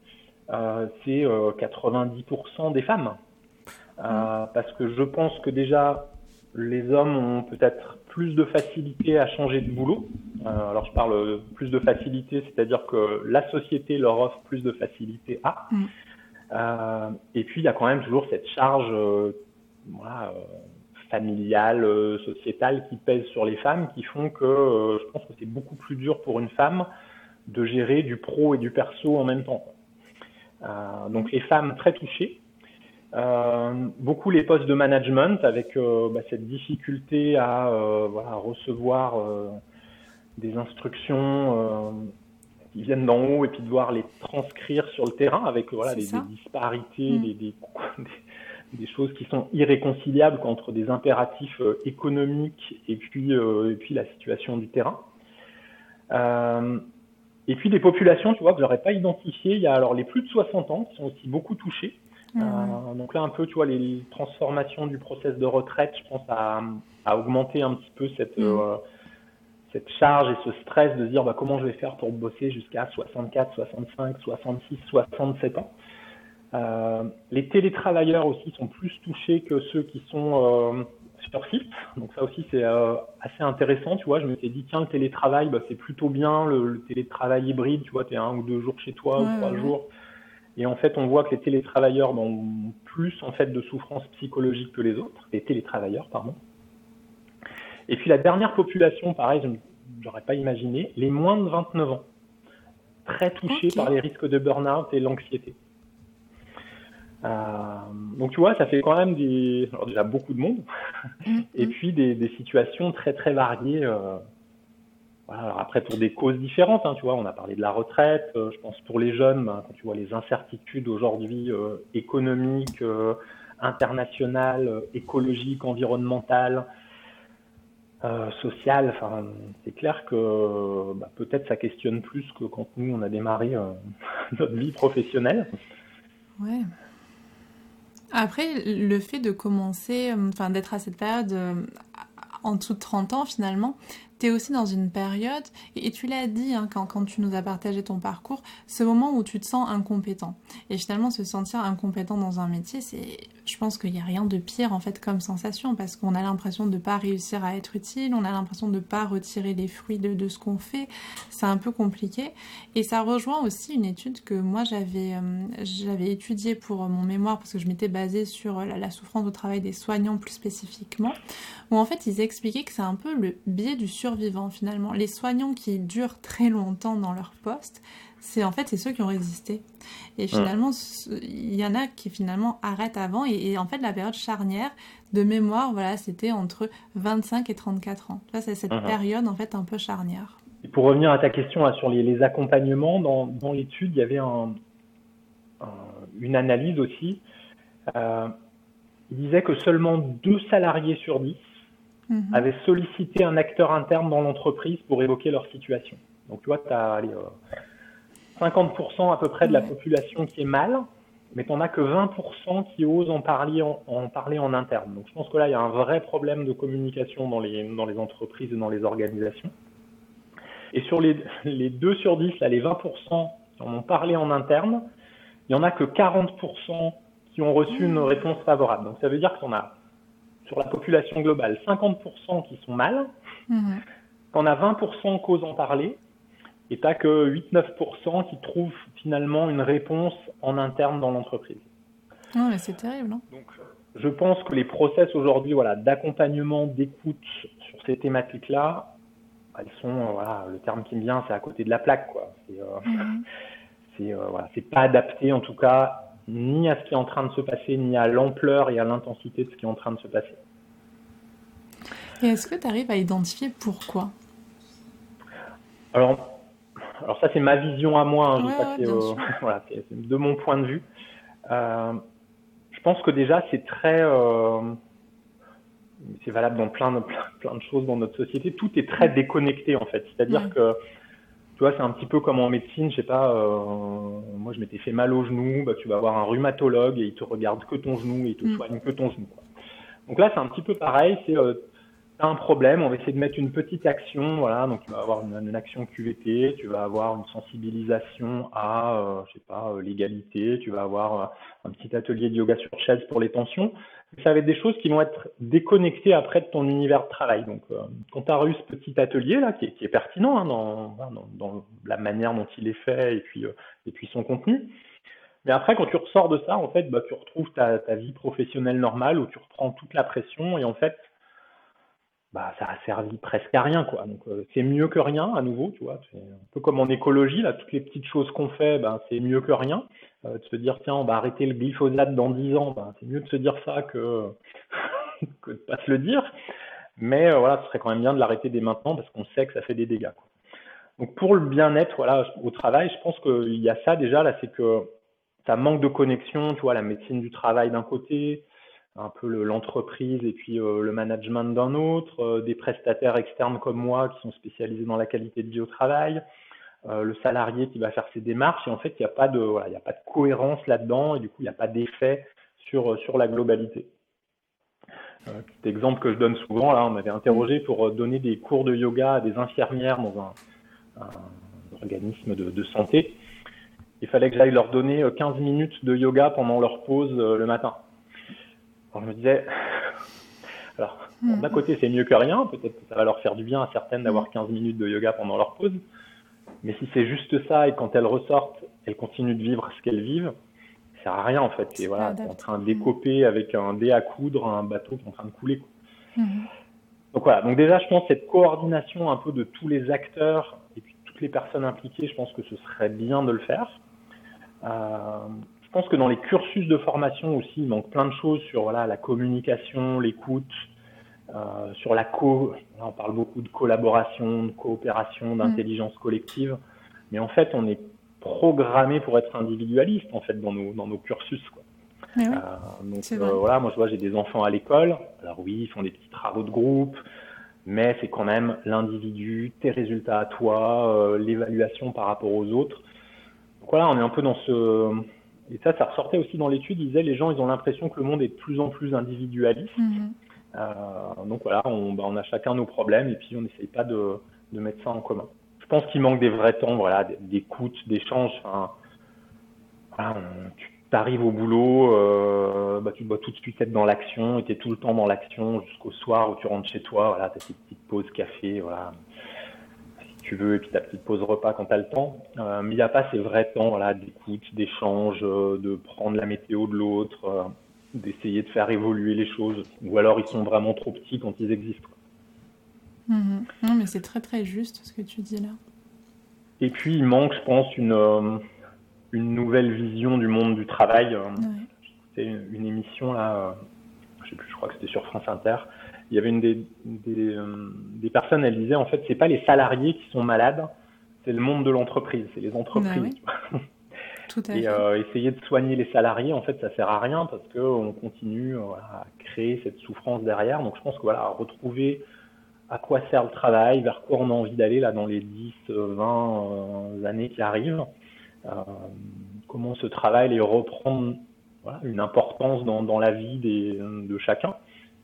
euh, c'est 90% des femmes. Mm-hmm. Parce que je pense que déjà, les hommes ont peut-être plus de facilité à changer de boulot. alors, je parle plus de facilité, c'est-à-dire que la société leur offre plus de facilité à. Mm. Euh, et puis, il y a quand même toujours cette charge euh, euh, familiale, sociétale qui pèse sur les femmes, qui font que je pense que c'est beaucoup plus dur pour une femme de gérer du pro et du perso en même temps. Donc les femmes très touchées, beaucoup les postes de management avec bah, cette difficulté à recevoir des instructions qui viennent d'en haut et puis de devoir les transcrire sur le terrain avec voilà, des, disparités, mm. des, (laughs) des, des, choses qui sont irréconciliables entre des impératifs euh, économiques et puis, euh, et puis la situation du terrain. Euh, et puis des populations, tu vois, que j'aurais pas identifiées. Il y a alors les plus de 60 ans qui sont aussi beaucoup touchés. Euh, donc là, un peu, tu vois, les transformations du process de retraite, je pense, à, à augmenter un petit peu cette, mm. Cette charge et ce stress de dire bah, comment je vais faire pour bosser jusqu'à 64, 65, 66, 67 ans. Euh, les télétravailleurs aussi sont plus touchés que ceux qui sont euh, sur site. Donc ça aussi c'est euh, assez intéressant, tu vois. Je me suis dit tiens le télétravail bah, c'est plutôt bien, le, télétravail hybride, tu vois, tu es un ou deux jours chez toi ou trois jours. Et en fait on voit que les télétravailleurs ont plus en fait de souffrance psychologique que les autres, les télétravailleurs pardon. Et puis la dernière population, pareil, je n'aurais pas imaginé, les moins de 29 ans, très touchés par les risques de burn-out et l'anxiété. Euh, donc tu vois, ça fait quand même des, alors déjà beaucoup de monde, mm-hmm. (laughs) et puis des, des, situations très très variées. Euh, voilà, alors après pour des causes différentes, hein, tu vois, on a parlé de la retraite. Euh, je pense pour les jeunes, ben, quand tu vois les incertitudes aujourd'hui économiques, internationales, écologiques, environnementales, euh, social. Enfin, c'est clair que bah, peut-être ça questionne plus que quand nous on a démarré euh, (laughs) notre vie professionnelle. Ouais. Après, le fait de commencer, euh, enfin d'être à cette période en dessous de 30 ans finalement, tu es aussi dans une période, et, tu l'as dit hein, quand, quand, tu nous as partagé ton parcours, ce moment où tu te sens incompétent. Et finalement, se sentir incompétent dans un métier, c'est, je pense qu'il n'y a rien de pire en fait comme sensation, parce qu'on a l'impression de ne pas réussir à être utile, on a l'impression de ne pas retirer les fruits de, ce qu'on fait, c'est un peu compliqué. Et ça rejoint aussi une étude que moi j'avais, euh, j'avais étudiée pour mon mémoire, parce que je m'étais basée sur la, la souffrance au travail des soignants plus spécifiquement, où en fait ils expliquaient que c'est un peu le biais du survivants finalement. Les soignants qui durent très longtemps dans leur poste, c'est en fait c'est ceux qui ont résisté. Et finalement, il y en a qui finalement arrêtent avant. Et, en fait, la période charnière de mémoire, voilà, c'était entre 25 et 34 ans. c'est cette période en fait un peu charnière. pour revenir à ta question sur les, accompagnements, dans, l'étude, il y avait une analyse aussi. Euh, il disait que seulement deux salariés sur dix mhm. avaient sollicité un acteur interne dans l'entreprise pour évoquer leur situation. Donc tu vois, tu as 50% à peu près de la population qui est mal, mais tu n'en as que 20% qui osent en parler en, parler en interne. Donc je pense que là, il y a un vrai problème de communication dans les, dans les entreprises et dans les organisations. Et sur les, les 2 sur 10, là, les 20% qui en ont parlé en interne, il n'y en a que 40% qui ont reçu une réponse favorable. Donc ça veut dire qu'on a, sur la population globale, 50% qui sont mal, mmh. qu'on a 20% qui osent en parler, et tu que 8-9% qui trouvent finalement une réponse en interne dans l'entreprise. Non, mais c'est terrible. non Donc, je pense que les process aujourd'hui voilà, d'accompagnement, d'écoute sur ces thématiques-là, elles sont, voilà, le terme qui me vient, c'est à côté de la plaque. quoi. C'est euh, mhm. euh, voilà, pas adapté en tout cas ni à ce qui est en train de se passer, ni à l'ampleur et à l'intensité de ce qui est en train de se passer. Et est-ce que tu arrives à identifier pourquoi? Alors, alors ça c'est ma vision à moi, hein, (laughs) voilà, de mon point de vue. Euh, je pense que déjà c'est très, euh, c'est valable dans plein de, plein, de choses dans notre société. Tout est très déconnecté en fait. C'est-à-dire que tu vois, c'est un petit peu comme en médecine, je sais pas, euh, moi je m'étais fait mal au genou, bah, tu vas avoir un rhumatologue et il te regarde que ton genou et il te mm. soigne que ton genou. Donc là c'est un petit peu pareil, c'est un problème, on va essayer de mettre une petite action, voilà, donc tu vas avoir une, action QVT, tu vas avoir une sensibilisation à, euh, je sais pas, euh, l'égalité, tu vas avoir euh, un petit atelier de yoga sur chaise pour les tensions. Ça va être des choses qui vont être déconnectées après de ton univers de travail. Donc, quand tu as eu ce petit atelier là, qui est, pertinent hein, dans, dans, la manière dont il est fait et puis, et puis son contenu, mais après, quand tu ressors de ça, en fait, bah, tu retrouves ta, ta vie professionnelle normale où tu reprends toute la pression et en fait, bah, ça a servi presque à rien, quoi. Donc, euh, c'est mieux que rien, à nouveau, tu vois. C'est un peu comme en écologie, là, toutes les petites choses qu'on fait, ben, c'est mieux que rien. Euh, de se dire, tiens, on va arrêter le glyphosate dans 10 ans, ben, c'est mieux de se dire ça (laughs) que, de pas se le dire. Mais euh, voilà, ce serait quand même bien de l'arrêter dès maintenant parce qu'on sait que ça fait des dégâts. Donc, pour le bien-être, voilà, au travail, je pense qu'il y a ça déjà, là, c'est que ça manque de connexion, tu vois, la médecine du travail d'un côté, un peu l'entreprise et puis euh, le management d'un autre, euh, des prestataires externes comme moi qui sont spécialisés dans la qualité de vie au travail, euh, le salarié qui va faire ses démarches et en fait il n'y a pas de a pas de cohérence là-dedans et du coup il n'y a pas d'effet sur sur la globalité. petit exemple que je donne souvent là, on m'avait interrogé pour donner des cours de yoga à des infirmières dans un, un organisme de, de santé. Il fallait que j'aille leur donner 15 minutes de yoga pendant leur pause le matin je me disais, (sighs) alors hmm. d'un côté c'est mieux que rien, peut-être que ça va leur faire du bien à certaines d'avoir 15 hmm. minutes de yoga pendant leur pause, mais si c'est juste ça et quand elles ressortent, elles continuent de vivre ce qu'elles vivent, ça sert à rien en fait. Et voilà, en train de décoper avec un dé à coudre un bateau qui est en train de couler. Hmm. Donc voilà, donc déjà je pense cette coordination un peu de tous les acteurs et puis toutes les personnes impliquées, je pense que ce serait bien de le faire. Euh, pense que dans les cursus de formation aussi, il manque plein de choses sur voilà, la communication, l'écoute, euh, sur la co. on parle beaucoup de collaboration, de coopération, mm. d'intelligence collective. Mais en fait, on est programmé pour être individualiste en fait dans nos, dans nos cursus. Quoi. Euh, donc euh, voilà, moi je vois, j'ai des enfants à l'école. Alors oui, ils font des petits travaux de groupe, mais c'est quand même l'individu, tes résultats à toi, l'évaluation par rapport aux autres. Donc voilà, on est un peu dans ce et ça, ça ressortait aussi dans l'étude. Ils disaient les gens, ils ont l'impression que le monde est de plus en plus individualiste. Mhm. Euh, donc voilà, on, bah, on, a chacun nos problèmes et puis on n'essaye pas de, de, mettre ça en commun. Je pense qu'il manque des vrais temps, voilà, d'écoute, d'échange. Enfin, voilà, tu arrives au boulot, euh, bah, tu dois tout de suite être dans l'action et tu es tout le temps dans l'action jusqu'au soir où tu rentres chez toi. Voilà, tu as tes petites pauses café, voilà, tu veux, et puis ta petite pause repas quand tu as le temps. Euh, mais il n'y a pas ces vrais temps voilà, d'écoute, d'échange, euh, de prendre la météo de l'autre, euh, d'essayer de faire évoluer les choses. Ou alors ils sont vraiment trop petits quand ils existent. Mhm. Non, mais c'est très très juste ce que tu dis là. Et puis il manque, je pense, une, une nouvelle vision du monde du travail. C'était une, émission là, je sais plus, je crois que c'était sur France Inter, il y avait une des, des, euh, des personnes, elle disait en fait, c'est pas les salariés qui sont malades, c'est le monde de l'entreprise, c'est les entreprises. Bah (laughs) Tout à et euh, essayer de soigner les salariés, en fait, ça sert à rien parce que on continue euh, voilà, à créer cette souffrance derrière. Donc, je pense que voilà, retrouver à quoi sert le travail, vers quoi on a envie d'aller là dans les 10, 20 euh, années qui arrivent, comment ce travail et reprendre voilà, une importance dans, dans la vie des, de chacun.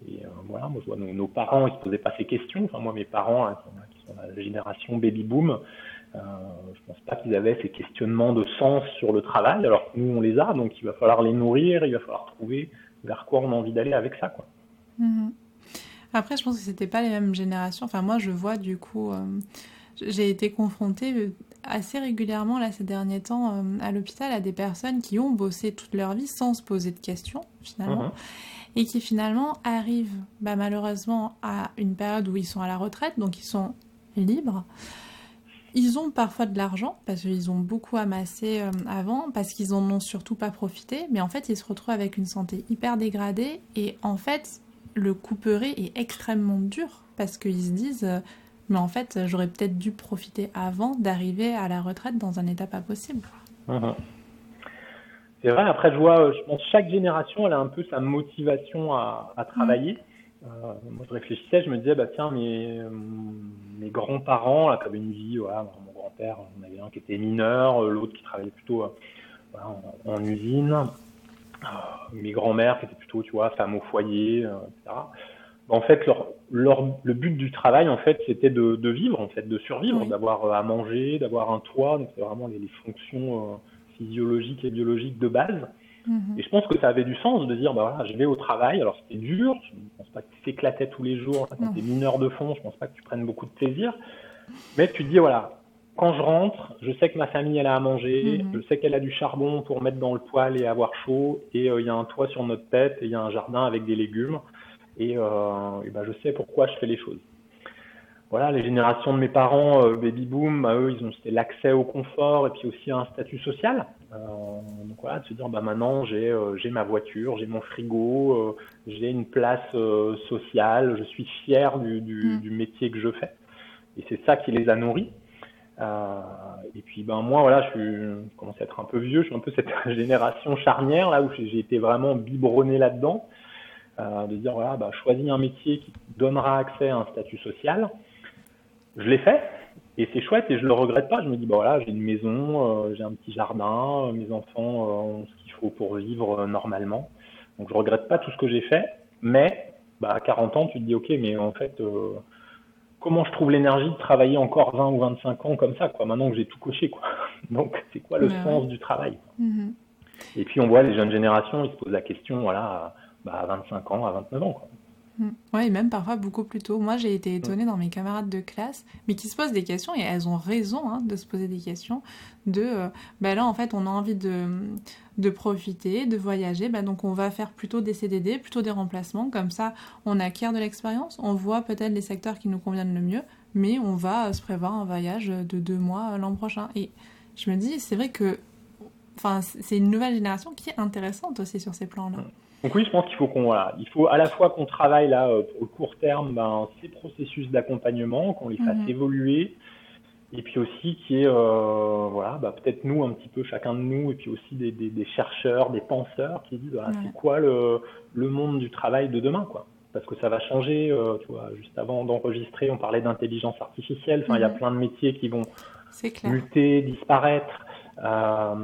Et euh, voilà, moi je vois nos, nos, parents, ils se posaient pas ces questions. Enfin moi mes parents, hein, qui sont la génération baby boom, euh, je pense pas qu'ils avaient ces questionnements de sens sur le travail. Alors que nous on les a, donc il va falloir les nourrir, il va falloir trouver vers quoi on a envie d'aller avec ça, quoi. Mmh. Après, je pense que c'était pas les mêmes générations. Enfin, moi, je vois du coup, euh, j'ai été confrontée euh, assez régulièrement là ces derniers temps euh, à l'hôpital à des personnes qui ont bossé toute leur vie sans se poser de questions finalement. Mhm. Et qui finalement arrivent bah, malheureusement à une période où ils sont à la retraite, donc ils sont libres. Ils ont parfois de l'argent parce qu'ils ont beaucoup amassé euh, avant, parce qu'ils en ont surtout pas profité, mais en fait ils se retrouvent avec une santé hyper dégradée et en fait le couperet est extrêmement dur parce qu'ils se disent euh, mais en fait j'aurais peut-être dû profiter avant d'arriver à la retraite dans un état pas possible. Mhm. C'est vrai, après je vois, je pense que chaque génération elle a un peu sa motivation à, à travailler. Euh, moi je réfléchissais, je me disais bah tiens mes, mes grands-parents là, avaient une vie, voilà, mon grand-père, on avait un qui était mineur, euh, l'autre qui travaillait plutôt euh, voilà, en, en usine, euh, mes grands-mères qui étaient plutôt, tu vois, femmes au foyer, euh, etc. En fait, leur, leur, le but du travail, en fait, c'était de, de vivre, en fait, de survivre, Oui. d'avoir à manger, d'avoir un toit. Donc, c'est vraiment les, les fonctions physiologiques et biologiques de base. Mhm. Et je pense que ça avait du sens de dire, bah voilà, je vais au travail. Alors, c'était dur. Je ne pense pas que tu t'éclatais tous les jours. Quand tu es mineur de fond, je pense pas que tu prennes beaucoup de plaisir. Mais tu te dis, voilà, quand je rentre, je sais que ma famille, elle a à manger. Mhm. Je sais qu'elle a du charbon pour mettre dans le poêle et avoir chaud. Et euh, il y a un toit sur notre tête et il y a un jardin avec des légumes. Et, euh, et ben, je sais pourquoi je fais les choses. Voilà, les générations de mes parents, euh, baby boom, bah, eux, ils ont c'était l'accès au confort et puis aussi un statut social. Euh, donc voilà, de se dire, bah maintenant j'ai euh, j'ai ma voiture, j'ai mon frigo, euh, j'ai une place euh, sociale, je suis fier du, du, Mm. du métier que je fais. Et c'est ça qui les a nourris. Euh, et puis ben moi voilà, je, suis, je commence à être un peu vieux, je suis un peu cette (laughs) génération charnière là où j'ai été vraiment biberonné là-dedans, euh, de dire voilà, bah, choisis un métier qui te donnera accès à un statut social. Je l'ai fait et c'est chouette et je le regrette pas. Je me dis bah voilà, j'ai une maison, euh, j'ai un petit jardin, euh, mes enfants euh, ont ce qu'il faut pour vivre normalement. Donc je regrette pas tout ce que j'ai fait, mais bah, à 40 ans tu te dis ok, mais en fait comment je trouve l'énergie de travailler encore 20 ou 25 ans comme ça quoi maintenant que j'ai tout coché quoi. (laughs) Donc c'est quoi le sens ouais. du travail Mhm. Et puis on voit les jeunes générations, ils se posent la question voilà à, bah, à 25 ans, à 29 ans quoi. Mm. Et même parfois beaucoup plus tôt. Moi, j'ai été étonnée dans mes camarades de classe, mais qui se posent des questions, et elles ont raison hein, de se poser des questions, de, euh, bah là, en fait, on a envie de, de profiter, de voyager, bah donc on va faire plutôt des CDD, plutôt des remplacements, comme ça, on acquiert de l'expérience, on voit peut-être les secteurs qui nous conviennent le mieux, mais on va euh, se prévoir un voyage de deux mois euh, l'an prochain. Et je me dis, c'est vrai que enfin, c'est une nouvelle génération qui est intéressante aussi sur ces plans-là. Donc oui, je pense qu'il faut qu'on voilà, il faut à la fois qu'on travaille là euh, pour le court terme ben, ces processus d'accompagnement, qu'on les fasse Mhm. évoluer, et puis aussi qu'il y ait euh, voilà, bah, peut-être nous un petit peu chacun de nous, et puis aussi des, des, des chercheurs, des penseurs qui disent voilà, Ouais. c'est quoi le, le monde du travail de demain quoi. Parce que ça va changer, euh, tu vois, juste avant d'enregistrer, on parlait d'intelligence artificielle, enfin il y a Mhm. plein de métiers qui vont muter, disparaître. Euh,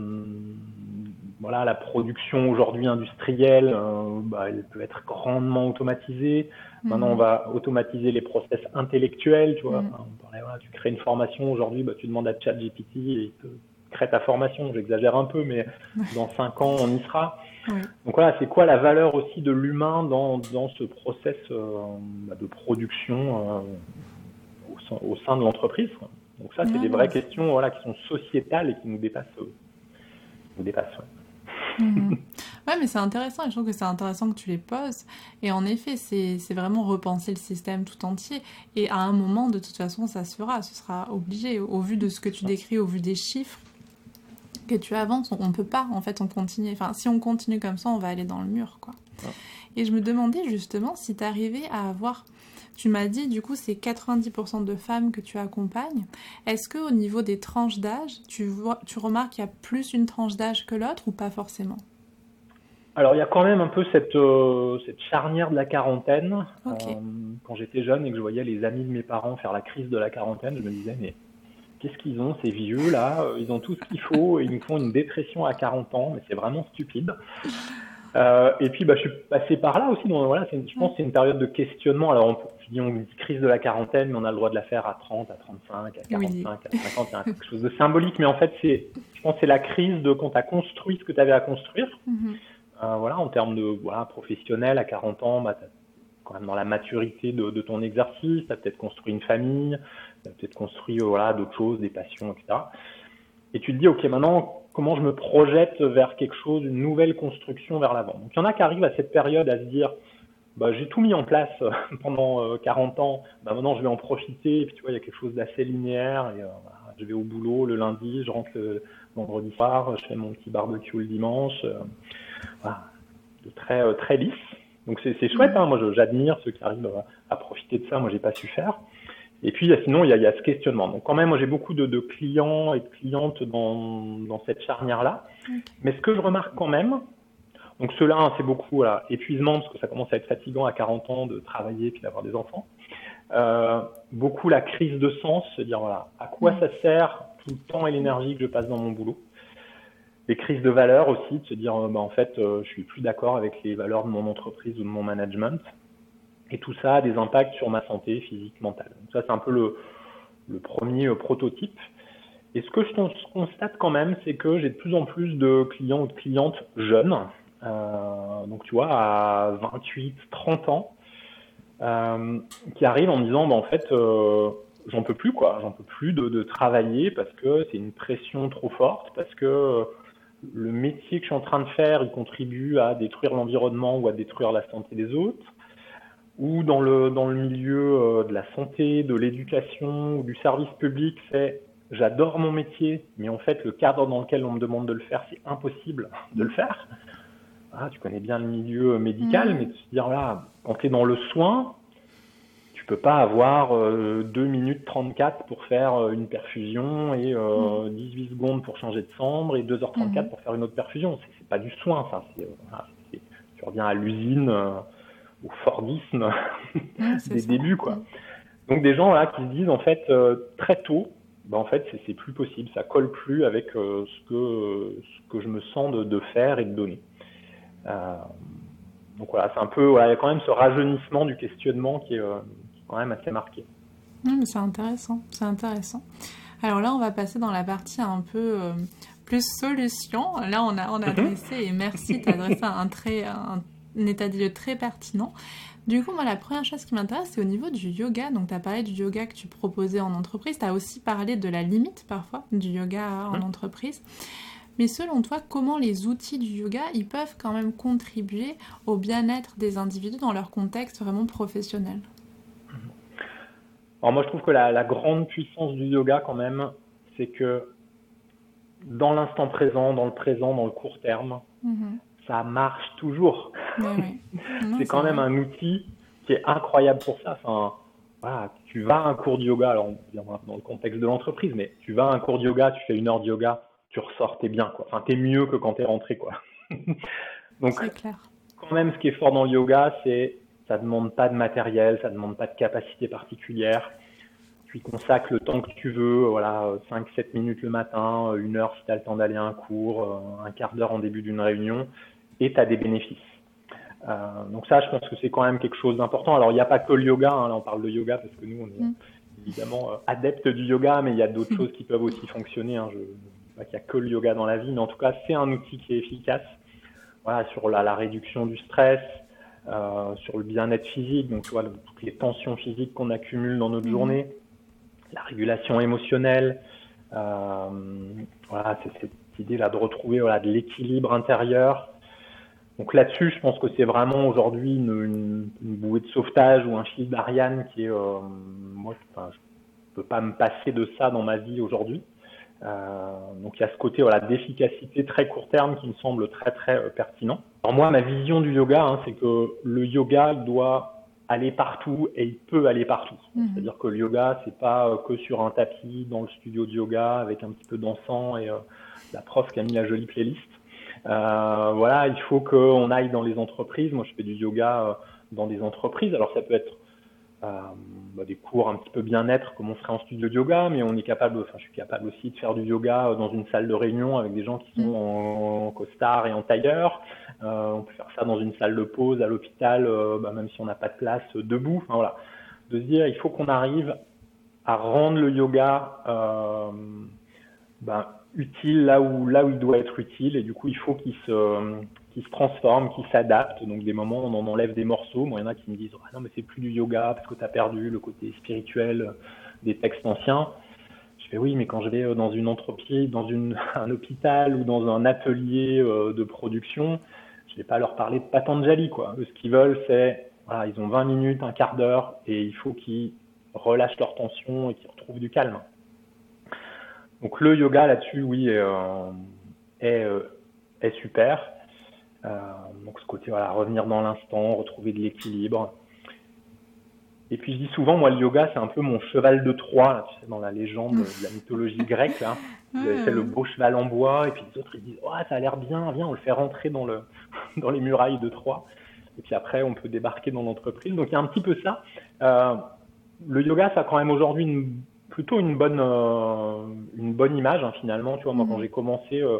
voilà, la production aujourd'hui industrielle, euh, bah, elle peut être grandement automatisée. Maintenant, Mhm. on va automatiser les process intellectuels. Tu vois, Mhm. Enfin, on parlait, voilà, tu crées une formation aujourd'hui, bah, tu demandes à ChatGPT et il te crée ta formation. J'exagère un peu, mais dans cinq ans, on y sera. Oui. Donc voilà, c'est quoi la valeur aussi de l'humain dans, dans ce process euh, bah, de production euh, au, sein, au sein de l'entreprise. Donc ça, c'est Ouais, des vraies questions voilà, qui sont sociétales et qui nous dépassent. nous dépassent ouais. Mhm. Ouais, mais c'est intéressant et je trouve que c'est intéressant que tu les poses. Et en effet, c'est c'est vraiment repenser le système tout entier. Et à un moment, de toute façon, ça se fera, ce sera obligé. Au vu de ce que tu décris, au vu des chiffres que tu avances, on ne peut pas, en fait, on continue. Enfin, si on continue comme ça, on va aller dans le mur, quoi. Ouais. Et je me demandais justement si tu arrivais à avoir tu m'as dit, du coup, c'est 90% de femmes que tu accompagnes. Est-ce que au niveau des tranches d'âge, tu, vois, tu remarques qu'il y a plus une tranche d'âge que l'autre ou pas forcément? Alors il y a quand même un peu cette, euh, cette charnière de la quarantaine. Euh, quand j'étais jeune et que je voyais les amis de mes parents faire la crise de la quarantaine, je me disais mais qu'est-ce qu'ils ont ces vieux là? Ils ont tout ce qu'il faut et ils nous font une dépression à 40 ans, mais c'est vraiment stupide. Euh, et puis, bah, je suis passé par là aussi. Donc, voilà, je pense que c'est une période de questionnement. Alors, on, on dit crise de la quarantaine, mais on a le droit de la faire à 30, à 35, à 45, à 50. Il y a quelque chose de symbolique, mais en fait, c'est, je pense que c'est la crise de quand tu as construit ce que tu avais à construire. Mm-hmm. euh, voilà, en termes de voilà, professionnel, à 40 ans, bah, quand même dans la maturité de, de ton exercice, tu as peut-être construit une famille, tu as peut-être construit euh, voilà, d'autres choses, des passions, etc. Et tu te dis, OK, maintenant, comment je me projette vers quelque chose, une nouvelle construction vers l'avant? Donc il y en a qui arrivent à cette période à se dire, bah, j'ai tout mis en place euh, (laughs) pendant 40 euh, ans, bah, maintenant je vais en profiter, et puis tu vois, il y a quelque chose d'assez linéaire, et, euh, je vais au boulot le lundi, je rentre le vendredi soir, je fais mon petit barbecue le dimanche, voilà, de très, très lisse. Donc c'est chouette, hein, moi j'admire ceux qui arrivent à profiter de ça, moi j'ai pas su faire. Et puis sinon, il y, a, il y a ce questionnement. Donc quand même, moi j'ai beaucoup de, de, clients et de clientes dans, dans cette charnière-là. Mais ce que je remarque quand même, donc cela, hein, c'est beaucoup voilà, épuisement, parce que ça commence à être fatigant à 40 ans de travailler puis d'avoir des enfants. Euh, beaucoup la crise de sens, se dire voilà, à quoi ça sert tout le temps et l'énergie que je passe dans mon boulot? Les crises de valeur aussi, de se dire bah, en fait, euh, je suis plus d'accord avec les valeurs de mon entreprise ou de mon management. Et tout ça a des impacts sur ma santé physique, mentale. Donc ça, c'est un peu le, le premier euh, prototype. Et ce que je constate quand même, c'est que j'ai de plus en plus de clients ou de clientes jeunes, euh, donc tu vois, à 28, 30 ans, euh, qui arrivent en me disant, bah, en fait, euh, j'en peux plus, quoi, j'en peux plus de, travailler parce que c'est une pression trop forte, parce que le métier que je suis en train de faire, il contribue à détruire l'environnement ou à détruire la santé des autres ou dans le, dans le milieu euh, de la santé, de l'éducation ou du service public, c'est j'adore mon métier, mais en fait, le cadre dans lequel on me demande de le faire, c'est impossible de le faire. Ah, tu connais bien le milieu médical, mmh. mais de se dire là, quand tu es dans le soin, tu peux pas avoir euh, 2 minutes 34 pour faire euh, une perfusion et euh, 18 mmh. secondes pour changer de chambre et 2h34 mmh. pour faire une autre perfusion. C'est pas du soin, ça. tu reviens à l'usine euh, au Fordisme (laughs) des débuts, quoi. Donc des gens là qui se disent en fait euh, très tôt, bah, en fait c'est plus possible, ça colle plus avec euh, ce que ce que je me sens de, de faire et de donner. Euh, donc voilà, c'est un peu, voilà, il y a quand même ce rajeunissement du questionnement qui est, qui est quand même assez marqué. c'est intéressant, c'est intéressant. Alors là, on va passer dans la partie un peu plus solution. Là, on a, on a mhm. adressé, et merci, tu as adressé un, très, un un état des lieux très pertinent. Du coup, moi, la première chose qui m'intéresse, c'est au niveau du yoga. Donc, tu as parlé du yoga que tu proposais en entreprise. Tu as aussi parlé de la limite, parfois, du yoga en entreprise. Mais selon toi, comment les outils du yoga, ils peuvent quand même contribuer au bien-être des individus dans leur contexte vraiment professionnel? Alors moi, je trouve que la, grande puissance du yoga, quand même, c'est que dans l'instant présent, dans le présent, dans le court terme, mhm ça marche toujours. (laughs) c'est quand même un outil qui est incroyable pour ça. Enfin, voilà, tu vas à un cours de yoga, alors dans le contexte de l'entreprise, mais tu vas à un cours de yoga, tu fais une heure de yoga, tu ressors, t'es bien, quoi. Enfin, t'es mieux que quand t'es rentré, quoi. (laughs) Donc, quand même, ce qui est fort dans le yoga, c'est ça demande pas de matériel, ça demande pas de capacité particulière. Tu y consacres le temps que tu veux, voilà, 5-7 minutes le matin, une heure si tu as le temps d'aller à un cours, un quart d'heure en début d'une réunion et tu as des bénéfices. Euh, donc ça, je pense que c'est quand même quelque chose d'important. Alors, il n'y a pas que le yoga, hein, là on parle de yoga parce que nous, on est mm. évidemment euh, adeptes du yoga, mais il y a d'autres (laughs) choses qui peuvent aussi fonctionner. Hein. Je pas qu'il n'y a que le yoga dans la vie, mais en tout cas, c'est un outil qui est efficace voilà, sur la, la réduction du stress, euh, sur le bien-être physique, donc vois, toutes les tensions physiques qu'on accumule dans notre mm. journée, la régulation émotionnelle, euh, voilà, c'est cette idée-là de retrouver voilà, de l'équilibre intérieur, donc là-dessus, je pense que c'est vraiment aujourd'hui une, bouée de sauvetage ou un fil d'Ariane qui est, euh, moi, enfin, je peux pas me passer de ça dans ma vie aujourd'hui. Donc il y a ce côté voilà, d'efficacité très court terme qui me semble très très pertinent. Alors moi, ma vision du yoga, hein, c'est que le yoga doit aller partout et il peut aller partout. Mhm. C'est-à-dire que le yoga, c'est pas euh, que sur un tapis dans le studio de yoga avec un petit peu d'encens et euh, la prof qui a mis la jolie playlist. Euh, voilà, il faut qu'on aille dans les entreprises. Moi, je fais du yoga euh, dans des entreprises. Alors, ça peut être euh, bah, des cours un petit peu bien-être comme on serait en studio de yoga, mais on est capable, enfin je suis capable aussi de faire du yoga dans une salle de réunion avec des gens qui sont en, costard et en tailleur. Euh, on peut faire ça dans une salle de pause à l'hôpital, euh, bah, même si on n'a pas de place, debout. Enfin, voilà, de se dire il faut qu'on arrive à rendre le yoga bah, utile là où là où il doit être utile et du coup il faut qu'il se qui se transforme, qui s'adapte. Donc des moments on en enlève des morceaux. Moi, il y en a qui me disent ah non mais c'est plus du yoga parce que tu as perdu le côté spirituel des textes anciens. Je fais oui, mais quand je vais euh, dans une entreprise, dans (laughs) un hôpital ou dans un atelier euh, de production, je vais pas leur parler de Patanjali quoi. ce qu'ils veulent, c'est voilà, ils ont 20 minutes, un quart d'heure et il faut qu'ils relâchent leur tension et qu'ils retrouvent du calme. Donc le yoga là-dessus, oui, euh, est super. Euh, donc ce côté, voilà, revenir dans l'instant, retrouver de l'équilibre. Et puis je dis souvent, moi, le yoga, c'est un peu mon cheval de Troie, tu sais, dans la légende de la mythologie (laughs) grecque. Là. C'est le beau cheval en bois, et puis les autres, ils disent, oh, ça a l'air bien, viens, on le fait rentrer dans, le, (laughs) dans les murailles de Troie. Et puis après, on peut débarquer dans l'entreprise. Donc il y a un petit peu ça. Euh, le yoga, ça a quand même aujourd'hui une, plutôt une bonne, euh, une bonne image, hein, finalement. Tu vois, moi, quand mmh. j'ai commencé, euh,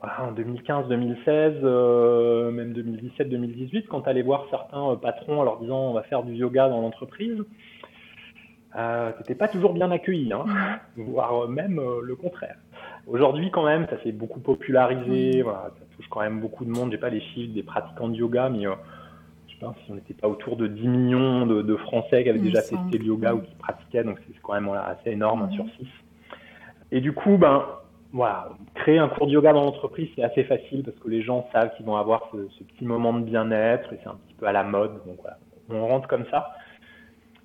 en 2015-2016, euh, même 2017-2018, quand tu allais voir certains euh, patrons en leur disant on va faire du yoga dans l'entreprise, euh, n'étais pas toujours bien accueilli, hein, voire même euh, le contraire. Aujourd'hui, quand même, ça s'est beaucoup popularisé, voilà, ça touche quand même beaucoup de monde. J'ai pas les chiffres des pratiquants de yoga, mais je sais pas si on n'était pas autour de 10 millions de, Français qui avaient déjà testé le yoga ou qui pratiquaient, donc c'est quand même assez énorme hein, sur 6. Et du coup, ben, voilà, créer un cours de yoga dans l'entreprise, c'est assez facile parce que les gens savent qu'ils vont avoir ce, ce, petit moment de bien-être et c'est un petit peu à la mode. Donc voilà, on rentre comme ça.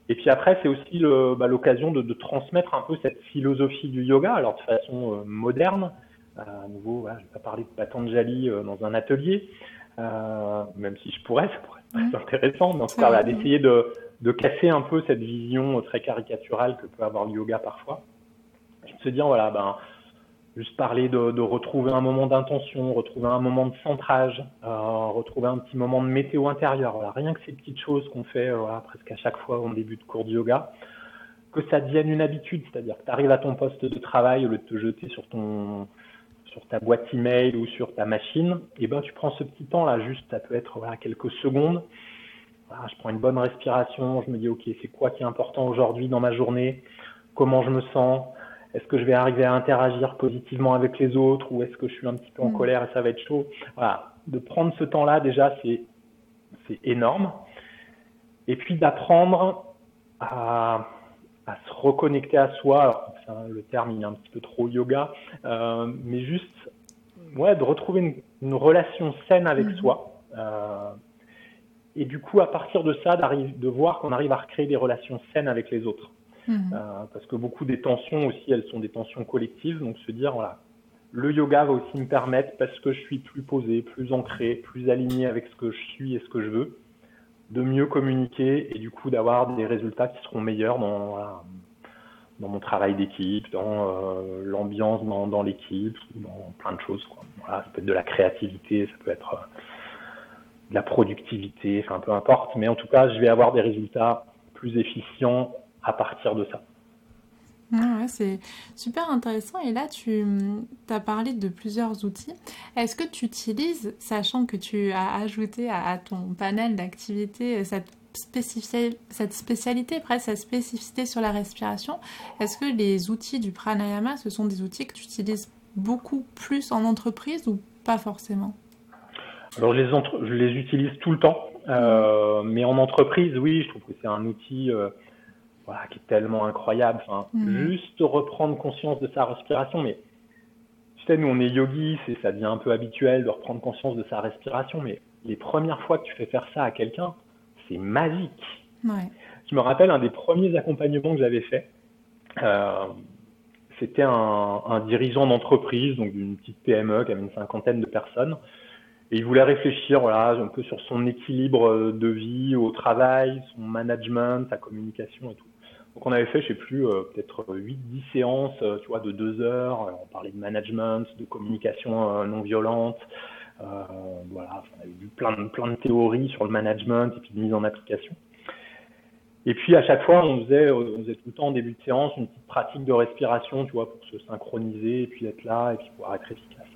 Et puis après, c'est aussi bah, l'occasion de, de, transmettre un peu cette philosophie du yoga, alors de façon euh, moderne. Euh, à nouveau, voilà, je vais pas parler de Patanjali euh, dans un atelier, euh, même si je pourrais, ça pourrait être intéressant, mais en tout cas, d'essayer de, de casser un peu cette vision très caricaturale que peut avoir le yoga parfois. Et de se dire, voilà, ben, juste parler de, retrouver un moment d'intention, retrouver un moment de centrage, euh, retrouver un petit moment de météo intérieur. Voilà, rien que ces petites choses qu'on fait euh, presque à chaque fois en début de cours de yoga, que ça devienne une habitude, c'est-à-dire que tu arrives à ton poste de travail au lieu de te jeter sur ton sur ta boîte email ou sur ta machine, et ben tu prends ce petit temps là, juste ça peut être quelques secondes. Je prends une bonne respiration, je me dis ok c'est quoi qui est important aujourd'hui dans ma journée, comment je me sens, est-ce que je vais arriver à interagir positivement avec les autres ou est-ce que je suis un petit peu en mm. colère et ça va être chaud? Voilà, de prendre ce temps-là déjà, c'est c'est énorme. Et puis d'apprendre à, à, se reconnecter à soi. Alors, le terme il est un petit peu trop yoga, euh, mais juste ouais, de retrouver une, une relation saine avec mm. soi. Euh, et du coup, à partir de ça, de voir qu'on arrive à recréer des relations saines avec les autres. Mhm. Euh, parce que beaucoup des tensions aussi, elles sont des tensions collectives. Donc se dire, voilà, le yoga va aussi me permettre, parce que je suis plus posé, plus ancré, plus aligné avec ce que je suis et ce que je veux, de mieux communiquer et du coup d'avoir des résultats qui seront meilleurs dans, dans mon travail d'équipe, dans euh, l'ambiance dans, dans l'équipe, dans plein de choses. Quoi. Voilà, ça peut être de la créativité, ça peut être euh, de la productivité, enfin peu importe. Mais en tout cas, je vais avoir des résultats plus efficients à partir de ça. Ah c'est super intéressant. Et là, tu as parlé de plusieurs outils. Est-ce que tu utilises, sachant que tu as ajouté à, ton panel d'activités cette, cette spécialité, presque cette spécificité sur la respiration, est-ce que les outils du pranayama, ce sont des outils que tu utilises beaucoup plus en entreprise ou pas forcément? Alors, je les, je les utilise tout le temps. Euh, mais en entreprise, oui, je trouve que c'est un outil... Euh, qui est tellement incroyable. Enfin, mhm. Juste reprendre conscience de sa respiration. Mais tu sais, nous, on est yogis, ça devient un peu habituel de reprendre conscience de sa respiration. Mais les premières fois que tu fais faire ça à quelqu'un, c'est magique. Ouais. Je me rappelle un des premiers accompagnements que j'avais fait. Euh, c'était un, dirigeant d'entreprise, donc d'une petite PME qui avait une cinquantaine de personnes. Et il voulait réfléchir voilà, un peu sur son équilibre de vie au travail, son management, sa communication et tout. Donc on avait fait, je sais plus, euh, peut-être 8-10 séances, euh, tu vois, de deux heures. On parlait de management, de communication non violente. voilà, on avait vu plein de, plein de théories sur le management et puis de mise en application. Et puis à chaque fois, on faisait, on faisait tout le temps en début de séance une petite pratique de respiration, tu vois, pour se synchroniser et puis être là et puis pouvoir être efficace.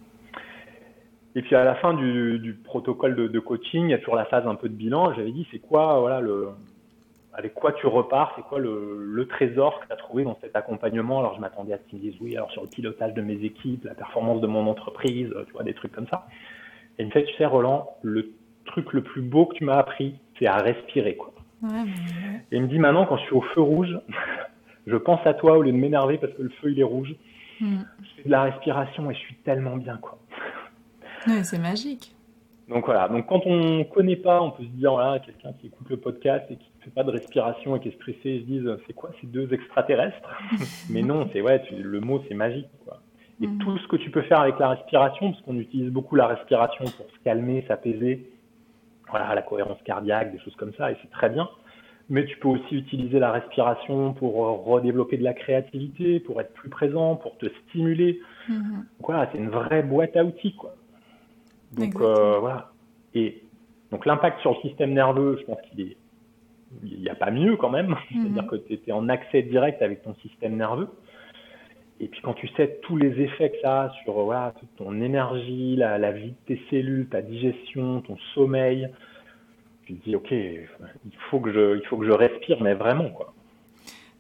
Et puis à la fin du, du protocole de, de, coaching, il y a toujours la phase un peu de bilan. J'avais dit, c'est quoi, voilà, le, avec quoi tu repars, c'est quoi le, le trésor que tu as trouvé dans cet accompagnement? Alors je m'attendais à ce qu'ils me disent, oui, alors sur le pilotage de mes équipes, la performance de mon entreprise, tu vois, des trucs comme ça. Et il me fait, tu sais, Roland, le truc le plus beau que tu m'as appris, c'est à respirer, quoi. Et il me dit maintenant, quand je suis au feu rouge, (laughs) je pense à toi au lieu de m'énerver parce que le feu il est rouge. Hmm. Je fais de la respiration et je suis tellement bien, quoi. c'est magique. Donc voilà, donc quand on connaît pas, on peut se dire, voilà, quelqu'un qui écoute le podcast et qui ne fait pas de respiration et qui est stressé, ils se disent, c'est quoi ces deux extraterrestres (laughs) Mais non, c'est ouais, le mot c'est magique, quoi. Et hmm. tout ce que tu peux faire avec la respiration, parce qu'on utilise beaucoup la respiration pour se calmer, s'apaiser, voilà, la cohérence cardiaque, des choses comme ça, et c'est très bien. Mais tu peux aussi utiliser la respiration pour euh, redévelopper de la créativité, pour être plus présent, pour te stimuler. Mm-hmm. Donc voilà, c'est une vraie boîte à outils, quoi. Donc euh, voilà. Et donc l'impact sur le système nerveux, je pense qu'il est, il n'y a pas mieux quand même. C'est-à-dire mm-hmm. que tu es en accès direct avec ton système nerveux. Et puis quand tu sais tous les effets que ça a sur voilà, toute ton énergie, la, la, vie de tes cellules, ta digestion, ton sommeil, tu te dis ok, il faut que je, il faut que je respire, mais vraiment quoi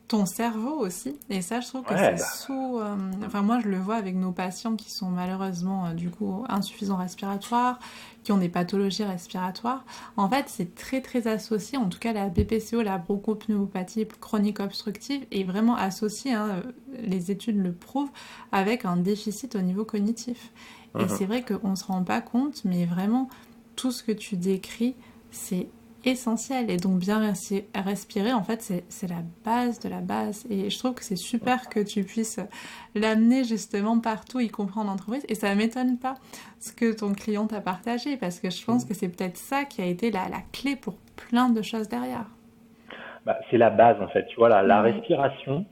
ton cerveau aussi. Et ça, je trouve que c'est bah. sous. Euh, enfin, moi, je le vois avec nos patients qui sont malheureusement, euh, du coup, insuffisants respiratoires, qui ont des pathologies respiratoires. En fait, c'est très, très associé. En tout cas, la BPCO, la bronchopneumopathie chronique obstructive, est vraiment associée, hein, les études le prouvent, avec un déficit au niveau cognitif. Et c'est vrai qu'on ne se rend pas compte, mais vraiment, tout ce que tu décris, c'est essentiel. Et donc bien respirer, en fait, c'est la base de la base. Et je trouve que c'est super que tu puisses l'amener justement partout, y compris en entreprise. Et ça m'étonne pas ce que ton client t'a partagé, parce que je pense que c'est peut-être ça qui a été la, la, clé pour plein de choses derrière. Bah, c'est la base, en fait. Tu vois, la, la respiration,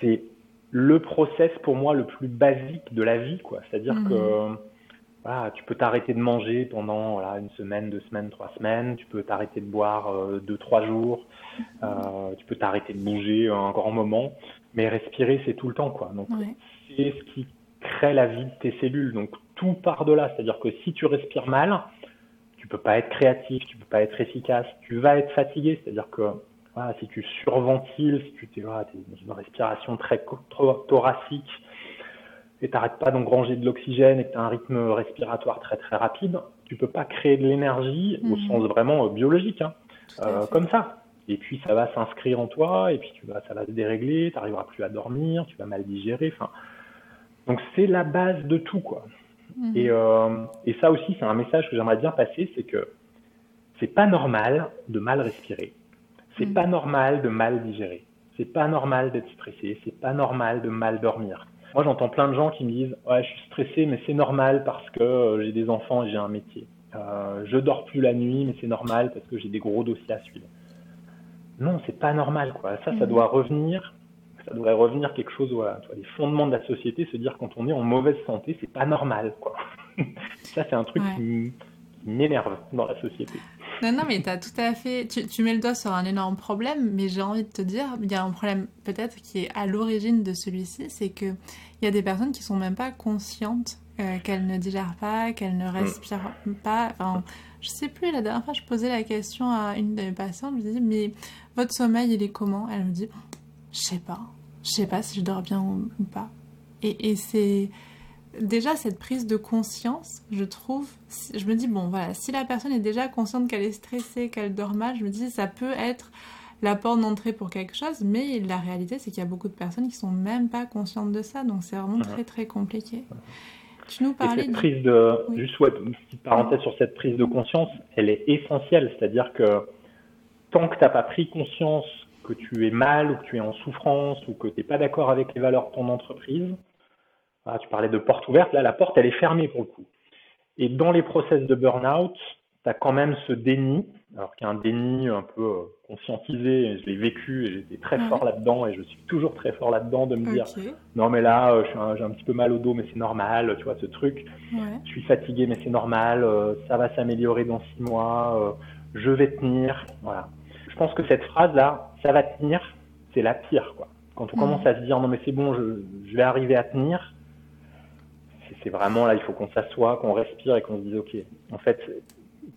c'est le process pour moi le plus basique de la vie, quoi. C'est-à-dire mhm. que tu peux t'arrêter de manger pendant voilà, une semaine, deux semaines, trois semaines. Tu peux t'arrêter de boire euh, deux, trois jours. Euh, tu peux t'arrêter de bouger un grand moment. Mais respirer, c'est tout le temps, quoi. Donc, c'est ce qui crée la vie de tes cellules. Donc, tout part de là. C'est-à-dire que si tu respires mal, tu peux pas être créatif, tu peux pas être efficace. Tu vas être fatigué. C'est-à-dire que voilà, si tu surventiles, si tu es, voilà, es dans une respiration très thoracique, et t'arrêtes pas d'engranger de l'oxygène et que tu as un rythme respiratoire très très rapide, tu peux pas créer de l'énergie au mhm. sens vraiment euh, biologique, hein, euh, comme ça. Et puis ça va s'inscrire en toi, et puis tu vas, ça va se dérégler, tu n'arriveras plus à dormir, tu vas mal digérer. Donc c'est la base de tout, quoi. Mhm. Et, euh, et ça aussi, c'est un message que j'aimerais bien passer, c'est que c'est pas normal de mal respirer, c'est mhm. pas normal de mal digérer, c'est pas normal d'être stressé, c'est pas normal de mal dormir. Moi, j'entends plein de gens qui me disent Ouais, je suis stressé, mais c'est normal parce que euh, j'ai des enfants et j'ai un métier. Euh, je dors plus la nuit, mais c'est normal parce que j'ai des gros dossiers à suivre. Non, c'est pas normal, quoi. Ça, ça mhm. doit revenir. Ça devrait revenir quelque chose, voilà, les fondements de la société, se dire quand on est en mauvaise santé, c'est pas normal, quoi. (laughs) ça, c'est un truc qui m'énerve dans la société. Non, non, mais tu tout à fait. Tu, mets le doigt sur un énorme problème, mais j'ai envie de te dire, il y a un problème peut-être qui est à l'origine de celui-ci, c'est qu'il y a des personnes qui sont même pas conscientes euh, qu'elles ne digèrent pas, qu'elles ne respirent pas. Enfin, je sais plus, la dernière fois, je posais la question à une de mes patientes, je lui disais, mais votre sommeil, il est comment? Elle me dit, je sais pas. Je sais pas si je dors bien ou, pas. Et, et c'est déjà cette prise de conscience, je trouve, je me dis, bon voilà, si la personne est déjà consciente qu'elle est stressée, qu'elle dort mal, je me dis, ça peut être la porte d'entrée pour quelque chose, mais la réalité, c'est qu'il y a beaucoup de personnes qui sont même pas conscientes de ça, donc c'est vraiment très très compliqué. Tu nous parlais cette prise de, juste une petite parenthèse sur cette prise de conscience, elle est essentielle, c'est-à-dire que tant que tu n'as pas pris conscience que tu es mal ou que tu es en souffrance ou que tu n'es pas d'accord avec les valeurs de ton entreprise, tu parlais de porte ouverte, là la porte elle est fermée pour le coup. Et dans les process de burn-out, tu as quand même ce déni, alors qu'il y a un déni un peu euh, conscientisé, je l'ai vécu et j'étais très fort là-dedans et je suis toujours très fort là-dedans de me dire non mais là euh, j'ai un, petit peu mal au dos mais c'est normal, tu vois ce truc, je suis fatigué mais c'est normal, euh, ça va s'améliorer dans six mois, je vais tenir, voilà. Je pense que cette phrase là, ça va tenir, c'est la pire quoi. Quand on commence à se dire non mais c'est bon, je, je vais arriver à tenir, c'est vraiment là, il faut qu'on s'assoie, qu'on respire et qu'on se dise, ok, en fait,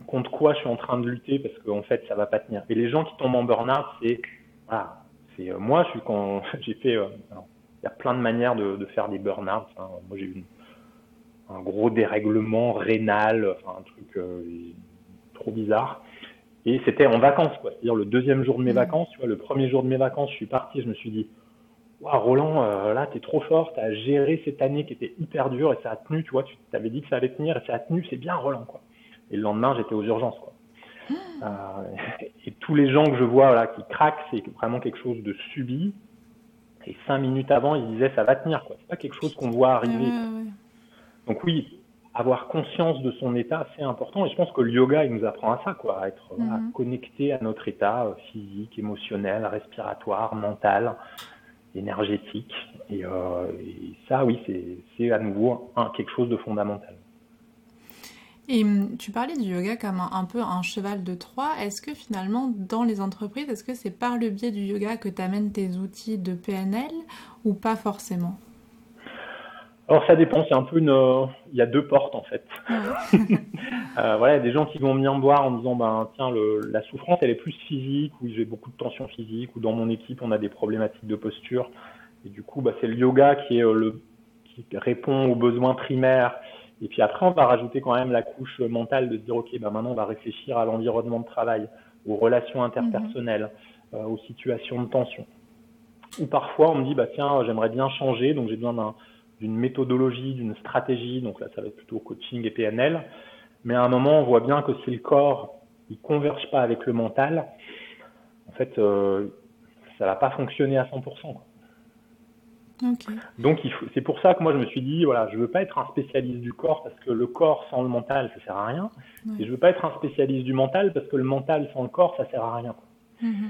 contre quoi je suis en train de lutter parce qu'en en fait, ça va pas tenir. Et les gens qui tombent en burn-out, c'est, ah, c'est euh, moi, je suis quand (laughs) j'ai fait, euh, il y a plein de manières de, de faire des burn-out. Hein. Moi, j'ai eu un gros dérèglement rénal, enfin, un truc euh, trop bizarre. Et c'était en vacances, quoi. C'est-à-dire le deuxième jour de mes mmh. vacances, tu vois, le premier jour de mes vacances, je suis parti, je me suis dit, Roland, euh, là, tu es trop fort, tu as géré cette année qui était hyper dure et ça a tenu, tu vois, tu t'avais dit que ça allait tenir et ça a tenu, c'est bien, Roland, quoi. Et le lendemain, j'étais aux urgences, quoi. Ah. Euh, (laughs) et tous les gens que je vois là, qui craquent, c'est vraiment quelque chose de subi. Et cinq minutes avant, ils disaient ça va tenir, quoi. C'est pas quelque chose qu'on voit arriver. Donc oui, avoir conscience de son état, c'est important. Et je pense que le yoga, il nous apprend à ça, quoi, à être mhm. connecté à notre état euh, physique, émotionnel, respiratoire, mental énergétique. Euh, et, ça, oui, c'est à nouveau quelque chose de fondamental. Et hum, tu parlais du yoga comme un, peu un cheval de Troie. Est-ce que finalement, dans les entreprises, est-ce que c'est par le biais du yoga que tu amènes tes outils de PNL ou pas forcément? Alors ça dépend, c'est un peu une, euh, il y a deux portes en fait. (laughs) euh, voilà, il y a des gens qui vont venir me voir en disant ben tiens le, la souffrance elle est plus physique ou j'ai beaucoup de tension physique ou dans mon équipe on a des problématiques de posture et du coup bah, c'est le yoga qui est euh, le qui répond aux besoins primaires et puis après on va rajouter quand même la couche mentale de se dire ok ben maintenant on va réfléchir à l'environnement de travail, aux relations interpersonnelles, mhm. euh, aux situations de tension. Ou parfois on me dit bah tiens j'aimerais bien changer donc j'ai besoin d'un d'une méthodologie, d'une stratégie, donc là ça va être plutôt coaching et PNL, mais à un moment on voit bien que si le corps il converge pas avec le mental, en fait euh, ça va pas fonctionner à 100%. Donc c'est pour ça que moi je me suis dit voilà je veux pas être un spécialiste du corps parce que le corps sans le mental ça sert à rien et je veux pas être un spécialiste du mental parce que le mental sans le corps ça sert à rien. Mm-hmm.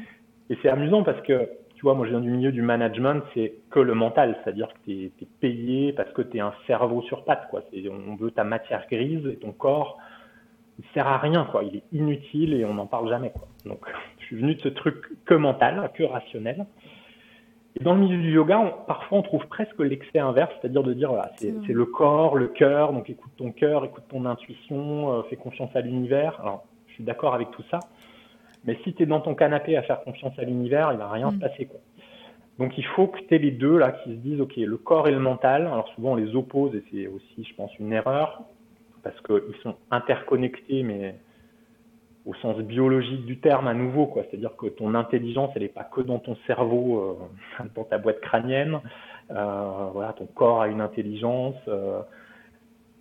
Et c'est amusant parce que tu vois, moi je viens du milieu du management, c'est que le mental, c'est-à-dire que tu es, payé parce que tu es un cerveau sur pattes, quoi. On veut ta matière grise et ton corps, il sert à rien, quoi. Il est inutile et on n'en parle jamais, quoi. Donc, (laughs) je suis venu de ce truc que mental, que rationnel. Et dans le milieu du yoga, parfois on trouve presque l'excès inverse, c'est-à-dire de dire, voilà, c'est le corps, le cœur, donc écoute ton cœur, écoute ton intuition, euh, fais confiance à l'univers. Alors, je suis d'accord avec tout ça. Mais si tu es dans ton canapé à faire confiance à l'univers, il va rien se mm. passer. Quoi. Donc il faut que tu aies les deux là qui se disent, OK, le corps et le mental, alors souvent on les oppose et c'est aussi, je pense, une erreur, parce qu'ils sont interconnectés, mais au sens biologique du terme à nouveau, quoi. C'est-à-dire que ton intelligence, elle n'est pas que dans ton cerveau, euh, (laughs) dans ta boîte crânienne. Euh, voilà, ton corps a une intelligence. Euh,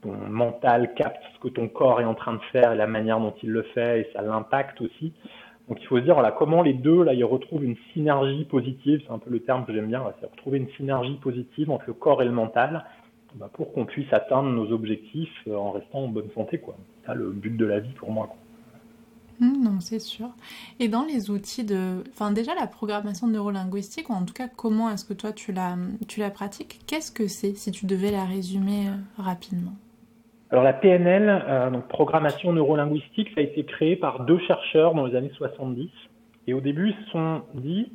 ton mental capte ce que ton corps est en train de faire et la manière dont il le fait et ça l'impacte aussi. Donc il faut se dire comment les deux, là, ils retrouvent une synergie positive, c'est un peu le terme que j'aime bien, c'est retrouver une synergie positive entre le corps et le mental bah, pour qu'on puisse atteindre nos objectifs euh, en restant en bonne santé. C'est ça le but de la vie pour moi. Mmh, non, c'est sûr. Et dans les outils de... Enfin déjà la programmation neurolinguistique, ou en tout cas comment est-ce que toi tu la, tu la pratiques, qu'est-ce que c'est si tu devais la résumer euh, rapidement? Alors la PNL, euh, donc programmation neurolinguistique, ça a été créé par deux chercheurs dans les années 70. Et au début, ils se sont dit,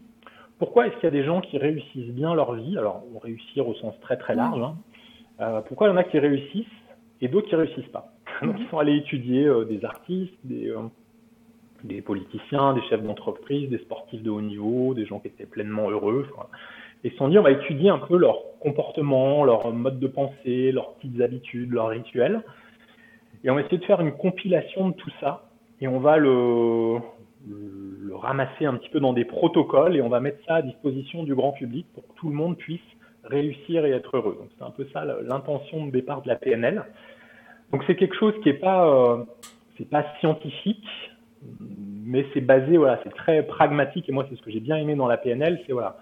pourquoi est-ce qu'il y a des gens qui réussissent bien leur vie? Alors, réussir au sens très très large. Hein. Euh, pourquoi il y en a qui réussissent et d'autres qui réussissent pas? (laughs) Donc ils sont allés étudier euh, des artistes, des, des politiciens, des chefs d'entreprise, des sportifs de haut niveau, des gens qui étaient pleinement heureux. Et se sont dit, on va étudier un peu leur comportement, leur mode de pensée, leurs petites habitudes, leurs rituels. Et on va essayer de faire une compilation de tout ça. Et on va le, ramasser un petit peu dans des protocoles et on va mettre ça à disposition du grand public pour que tout le monde puisse réussir et être heureux. Donc c'est un peu ça l'intention de départ de la PNL. Donc c'est quelque chose qui est pas euh, pas scientifique, mais c'est basé, voilà, c'est très pragmatique et moi c'est ce que j'ai bien aimé dans la PNL, c'est voilà,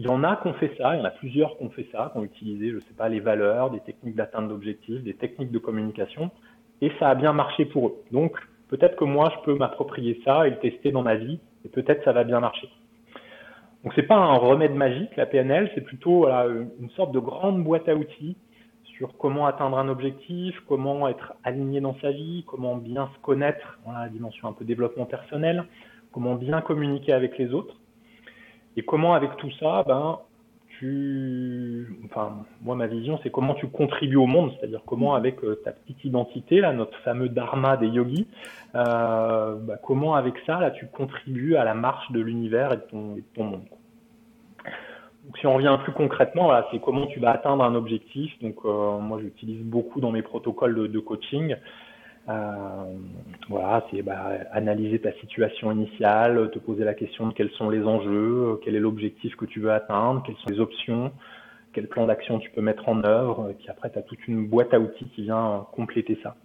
il y en a qui ont fait ça, il y en a plusieurs qui ont fait ça, qui ont utilisé, je sais pas, les valeurs, des techniques d'atteinte d'objectifs, des techniques de communication, et ça a bien marché pour eux. Donc peut-être que moi je peux m'approprier ça et le tester dans ma vie, et peut-être ça va bien marcher. Donc c'est pas un remède magique la PNL, c'est plutôt voilà, une sorte de grande boîte à outils sur comment atteindre un objectif, comment être aligné dans sa vie, comment bien se connaître, la dimension un peu développement personnel, comment bien communiquer avec les autres, et comment avec tout ça, ben, tu, enfin, moi ma vision c'est comment tu contribues au monde, c'est-à-dire comment avec euh, ta petite identité, là, notre fameux dharma des yogis, euh, bah, comment avec ça, là, tu contribues à la marche de l'univers et, de ton monde si on revient plus concrètement, c'est comment tu vas atteindre un objectif. Donc, euh, moi, j'utilise beaucoup dans mes protocoles de, coaching. Euh, voilà, c'est bah, analyser ta situation initiale, te poser la question de quels sont les enjeux, quel est l'objectif que tu veux atteindre, quelles sont les options, quel plan d'action tu peux mettre en œuvre. Et puis après, tu as toute une boîte à outils qui vient compléter ça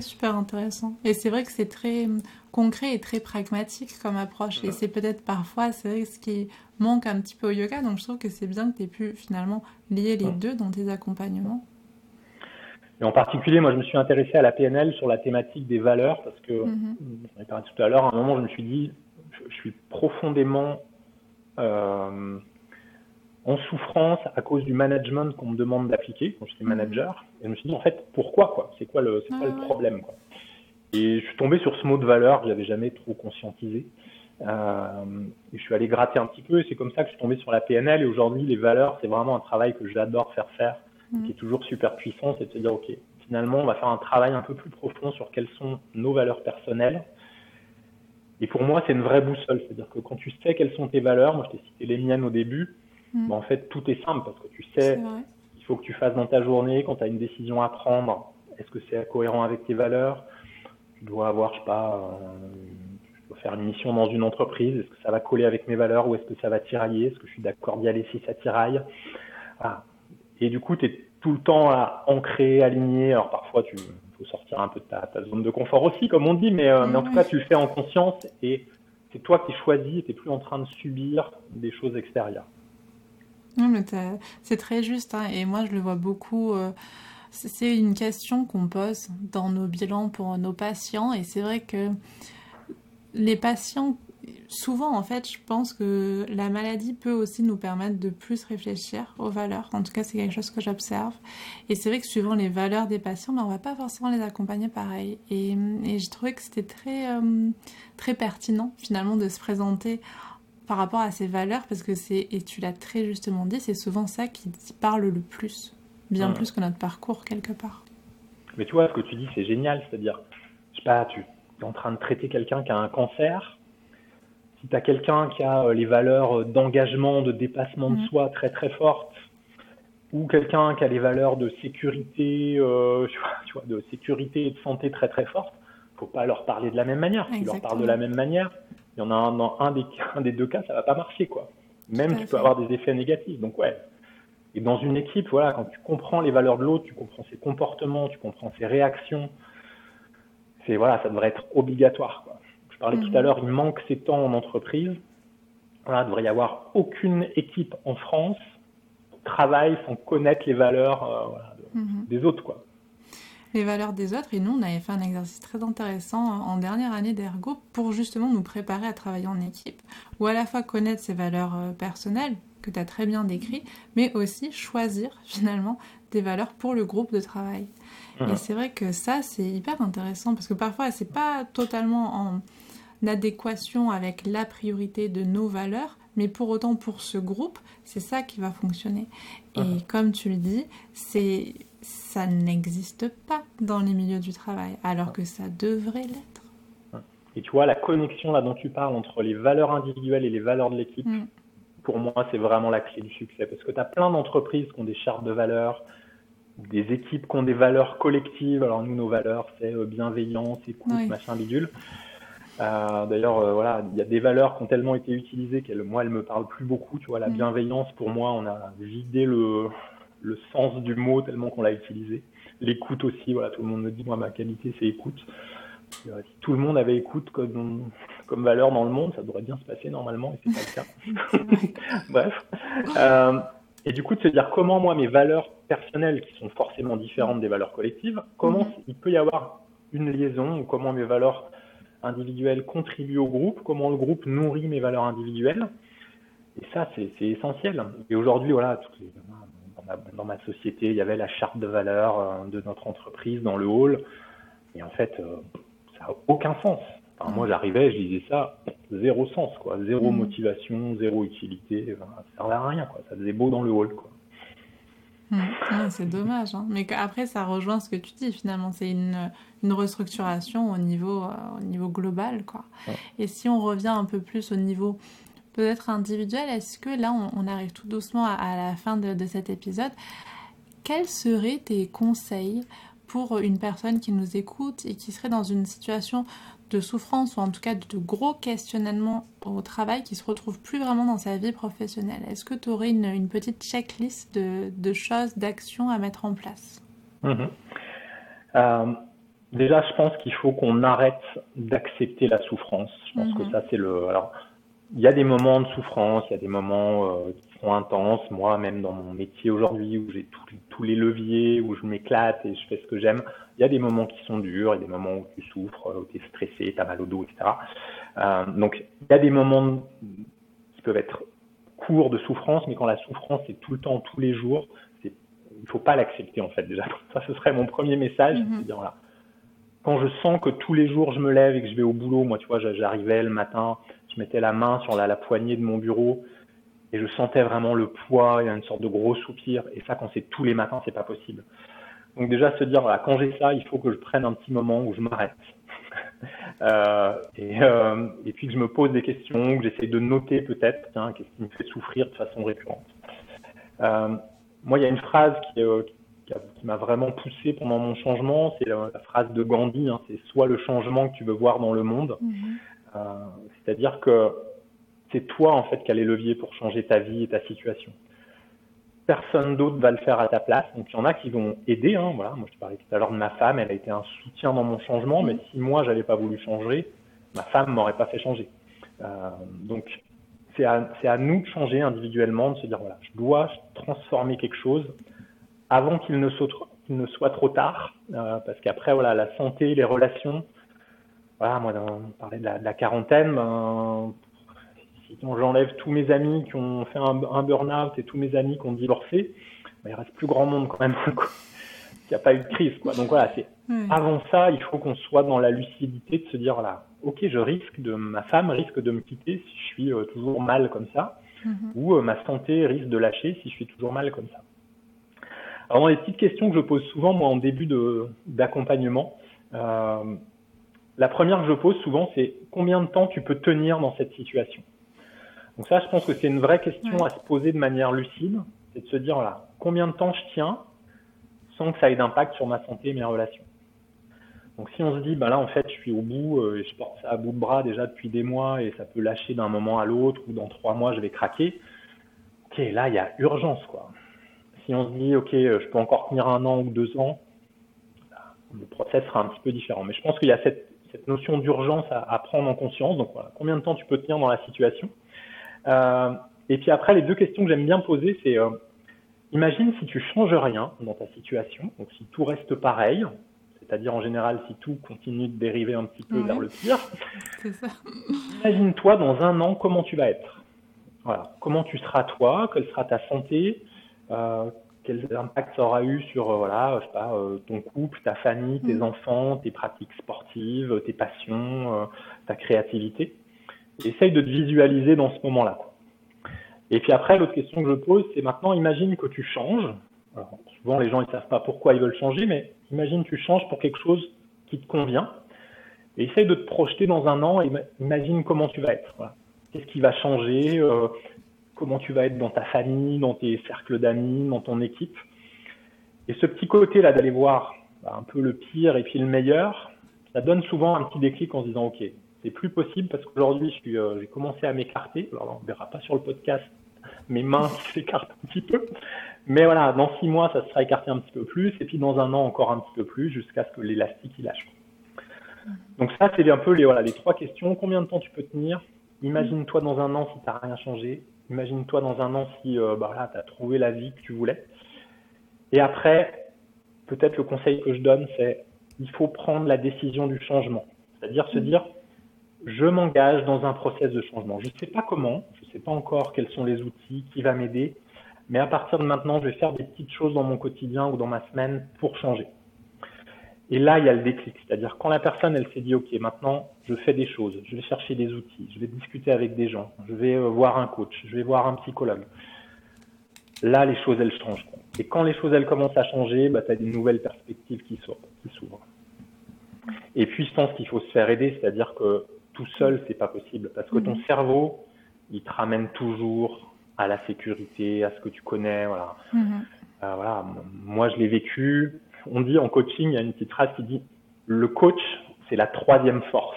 super intéressant. Et c'est vrai que c'est très concret et très pragmatique comme approche. Et c'est peut-être parfois, c'est vrai, ce qui manque un petit peu au yoga. Donc je trouve que c'est bien que tu aies pu finalement lier les deux dans tes accompagnements. Et en particulier, moi, je me suis intéressé à la PNL sur la thématique des valeurs parce que, mm on parlé tout à l'heure, à un moment, je me suis dit, je, suis profondément euh, en souffrance à cause du management qu'on me demande d'appliquer quand j'étais mhm. manager. Et je me suis dit, en fait, pourquoi quoi? C'est quoi le, c'est quoi le problème quoi? Et je suis tombé sur ce mot de valeur que j'avais jamais trop conscientisé. Euh, et je suis allé gratter un petit peu et c'est comme ça que je suis tombé sur la PNL. Et aujourd'hui, les valeurs, c'est vraiment un travail que j'adore faire faire, qui est toujours super puissant. C'est de se dire, OK, finalement, on va faire un travail un peu plus profond sur quelles sont nos valeurs personnelles. Et pour moi, c'est une vraie boussole. C'est-à-dire que quand tu sais quelles sont tes valeurs, moi je t'ai cité les miennes au début, Mm. en fait, tout est simple parce que tu sais il faut que tu fasses dans ta journée quand tu as une décision à prendre. Est-ce que c'est cohérent avec tes valeurs? Tu dois avoir, je sais pas, euh, faire une mission dans une entreprise. Est-ce que ça va coller avec mes valeurs ou est-ce que ça va tirailler? Est-ce que je suis d'accord d'y aller si ça tiraille? Et du coup, tu es tout le temps à ancrer, aligné. Alors parfois, tu faut sortir un peu de ta, zone de confort aussi, comme on dit, mais, euh, mais en tout cas, tu le fais en conscience et c'est toi qui choisis tu n'es plus en train de subir des choses extérieures c'est très juste, hein, et moi je le vois beaucoup. Euh, c'est une question qu'on pose dans nos bilans pour nos patients, et c'est vrai que les patients, souvent en fait, je pense que la maladie peut aussi nous permettre de plus réfléchir aux valeurs. En tout cas, c'est quelque chose que j'observe. Et c'est vrai que suivant les valeurs des patients, ben, on va pas forcément les accompagner pareil. Et, et j'ai trouvé que c'était très, euh, très pertinent finalement de se présenter par rapport à ces valeurs, parce que c'est, et tu l'as très justement dit, c'est souvent ça qui parle le plus, bien plus que notre parcours quelque part. Mais tu vois, ce que tu dis, c'est génial, c'est-à-dire, je sais pas, tu es en train de traiter quelqu'un qui a un cancer, si tu as quelqu'un qui a euh, les valeurs euh, d'engagement, de dépassement de mm. soi très très fortes, ou quelqu'un qui a les valeurs de sécurité, euh, (laughs) tu vois, de sécurité et de santé très très fortes, faut pas leur parler de la même manière. Si tu leur parles de la même manière, il y en a un dans un des, (laughs) des deux cas, ça va pas marcher, quoi. Même tu peux avoir des effets négatifs. Donc ouais. Et dans une équipe, voilà, quand tu comprends les valeurs de l'autre, tu comprends ses comportements, tu comprends ses réactions, c'est voilà, ça devrait être obligatoire. Quoi. Parlais tout à mhm. l'heure, il manque ces temps en entreprise. Voilà, il devrait y avoir aucune équipe en France qui travaille sans connaître les valeurs euh, mhm. des autres, quoi les valeurs des autres. Et nous, on avait fait un exercice très intéressant en dernière année d'ergo pour justement nous préparer à travailler en équipe, ou à la fois connaître ses valeurs euh, personnelles, que tu as très bien décrit, mais aussi choisir (laughs) finalement des valeurs pour le groupe de travail. Et c'est vrai que ça, c'est hyper intéressant parce que parfois, c'est pas totalement en adéquation avec la priorité de nos valeurs, mais pour autant, pour ce groupe, c'est ça qui va fonctionner. Et comme tu le dis, c'est ça n'existe pas dans les milieux du travail, alors que ça devrait l'être. Et tu vois, la connexion là dont tu parles entre les valeurs individuelles et les valeurs de l'équipe, mm. pour moi, c'est vraiment la clé du succès. Parce que tu as plein d'entreprises qui ont des chartes de valeurs, des équipes qui ont des valeurs collectives. Alors nous, nos valeurs, c'est euh, bienveillance, écoute, machin, bidule. Euh, D'ailleurs, euh, voilà, il y a des valeurs qui ont tellement été utilisées qu'elles, moi, elles me parlent plus beaucoup. Tu vois, la mm. bienveillance, pour moi, on a vidé le, le sens du mot tellement qu'on l'a utilisé. L'écoute aussi, voilà, tout le monde me dit, moi, ma qualité, c'est écoute. si tout le monde avait écoute comme, comme valeur dans le monde, ça devrait bien se passer normalement, et c'est pas le cas. (laughs) (laughs) Bref. Euh, et du coup, de se dire comment moi, mes valeurs personnelles, qui sont forcément différentes des valeurs collectives, comment mhm. il peut y avoir une liaison, ou comment mes valeurs individuelles contribuent au groupe, comment le groupe nourrit mes valeurs individuelles. Et ça, c'est essentiel. Et aujourd'hui, voilà, dans, ma, dans, ma, société, il y avait la charte de valeurs euh, de notre entreprise dans le hall. Et en fait, euh, ça n'a aucun sens moi, j'arrivais, je disais ça, zéro sens, quoi. Zéro mm. motivation, zéro utilité. ça ne servait à rien, quoi. Ça faisait beau dans le hall, quoi. C'est dommage. Hein. Mais après, ça rejoint ce que tu dis, finalement. C'est une, une, restructuration au niveau, euh, au niveau global, quoi. Et si on revient un peu plus au niveau peut-être individuel, est-ce que là, on, arrive tout doucement à, la fin de, de cet épisode? Quels seraient tes conseils pour une personne qui nous écoute et qui serait dans une situation de souffrance ou en tout cas de gros questionnements au travail qui se retrouvent plus vraiment dans sa vie professionnelle. Est-ce que tu aurais une, petite checklist de, choses, d'actions à mettre en place? Mhm. euh, Déjà, je pense qu'il faut qu'on arrête d'accepter la souffrance. Je pense que mhm. ça, c'est le. Alors, il y a des moments de souffrance, il y a des moments euh, qui sont intenses. Moi, même dans mon métier aujourd'hui, où j'ai tous les leviers, où je m'éclate et je fais ce que j'aime, il y a des moments qui sont durs, il y a des moments où tu souffres, où tu es stressé, tu as mal au dos, etc. Euh, donc, il y a des moments qui peuvent être courts de souffrance, mais quand la souffrance est tout le temps, tous les jours, il ne faut pas l'accepter en fait déjà. (laughs) Ça, ce serait mon premier message, mm-hmm. c'est dire voilà, quand je sens que tous les jours je me lève et que je vais au boulot, moi tu vois, j'arrivais le matin, je mettais la main sur la, poignée de mon bureau et je sentais vraiment le poids, a une sorte de gros soupir. Et ça, quand c'est tous les matins, c'est pas possible. Donc déjà se dire, voilà, quand j'ai ça, il faut que je prenne un petit moment où je m'arrête. (laughs) euh, et, euh, et, puis que je me pose des questions, que j'essaie de noter peut-être, qu'est-ce qui me fait souffrir de façon récurrente. Euh, moi, il y a une phrase qui, m'a vraiment poussé pendant mon changement, c'est la, phrase de Gandhi, hein, c'est soit le changement que tu veux voir dans le monde. Euh, c'est-à-dire que c'est toi en fait qui as les leviers pour changer ta vie et ta situation. Personne d'autre va le faire à ta place. Donc il y en a qui vont aider. Hein, voilà. Moi je parlais tout à l'heure de ma femme, elle a été un soutien dans mon changement, mais si moi j'avais pas voulu changer, ma femme m'aurait pas fait changer. Euh, donc c'est à, nous de changer individuellement, de se dire voilà, je dois transformer quelque chose avant qu'il ne, ne, soit trop tard, euh, parce qu'après voilà la santé, les relations, voilà, moi, on parlait de la, quarantaine, ben, si j'enlève tous mes amis qui ont fait un, burn-out et tous mes amis qui ont divorcé, ben, il reste plus grand monde quand même. (laughs) Il n'y a pas eu de crise, quoi. Donc voilà, c'est avant ça, il faut qu'on soit dans la lucidité de se dire voilà, ok, je risque de ma femme risque de me quitter si je suis euh, toujours mal comme ça, mm-hmm. ou euh, ma santé risque de lâcher si je suis toujours mal comme ça. Alors les petites questions que je pose souvent moi en début d'accompagnement, euh, la première que je pose souvent, c'est combien de temps tu peux tenir dans cette situation? Donc ça, je pense que c'est une vraie question à se poser de manière lucide, c'est de se dire, voilà, combien de temps je tiens sans que ça ait d'impact sur ma santé et mes relations? Donc si on se dit, bah là en fait je suis au bout, euh, et je porte ça à bout de bras déjà depuis des mois et ça peut lâcher d'un moment à l'autre ou dans trois mois je vais craquer, ok là il y a urgence quoi. Si on se dit, ok je peux encore tenir un an ou deux ans, le process sera un petit peu différent. Mais je pense qu'il y a cette cette notion d'urgence à, prendre en conscience. Donc voilà, combien de temps tu peux tenir dans la situation euh, Et puis après, les deux questions que j'aime bien poser, c'est euh, imagine si tu changes rien dans ta situation, donc si tout reste pareil, c'est-à-dire en général si tout continue de dériver un petit peu vers le pire. (laughs) Imagine-toi dans un an comment tu vas être. Voilà, comment tu seras toi, quelle sera ta santé, euh, quel impact ça aura eu sur euh, voilà, je sais pas, euh, ton couple, ta famille, tes mm. enfants, tes pratiques sportives, tes passions, euh, ta créativité. Essaye de te visualiser dans ce moment-là. Et puis après, l'autre question que je pose, c'est maintenant, imagine que tu changes. Alors, souvent, les gens ne savent pas pourquoi ils veulent changer, mais imagine que tu changes pour quelque chose qui te convient. Et essaye de te projeter dans un an et imagine comment tu vas être. Qu'est-ce qui va changer comment tu vas être dans ta famille, dans tes cercles d'amis, dans ton équipe. Et ce petit côté-là d'aller voir bah, un peu le pire et puis le meilleur, ça donne souvent un petit déclic en se disant, OK, c'est plus possible parce qu'aujourd'hui, euh, j'ai commencé à m'écarter. Alors, on ne verra pas sur le podcast (laughs) mes mains qui s'écartent un petit peu. Mais voilà, dans six mois, ça sera écarté un petit peu plus. Et puis dans un an, encore un petit peu plus jusqu'à ce que l'élastique il lâche. Donc ça, c'est un peu les, voilà, les trois questions. Combien de temps tu peux tenir? Imagine-toi dans un an si tu n'as rien changé. Imagine-toi dans un an si euh, bah, tu as trouvé la vie que tu voulais. Et après, peut-être le conseil que je donne, c'est il faut prendre la décision du changement. C'est-à-dire se dire, je m'engage dans un process de changement. Je ne sais pas comment, je ne sais pas encore quels sont les outils, qui va m'aider, mais à partir de maintenant, je vais faire des petites choses dans mon quotidien ou dans ma semaine pour changer. Et là, il y a le déclic. C'est-à-dire quand la personne, elle s'est dit, OK, maintenant, je fais des choses, je vais chercher des outils, je vais discuter avec des gens, je vais euh, voir un coach, je vais voir un psychologue. Là, les choses, elles changent. Et quand les choses, elles commencent à changer, bah, tu as des nouvelles perspectives qui s'ouvrent. Et puis, je pense qu'il faut se faire aider, c'est-à-dire que tout seul, c'est pas possible. Parce que ton mhm. cerveau, il te ramène toujours à la sécurité, à ce que tu connais. Voilà. Mhm. Euh, voilà. Moi, je l'ai vécu on dit en coaching, il y a une petite phrase qui dit le coach, c'est la troisième force.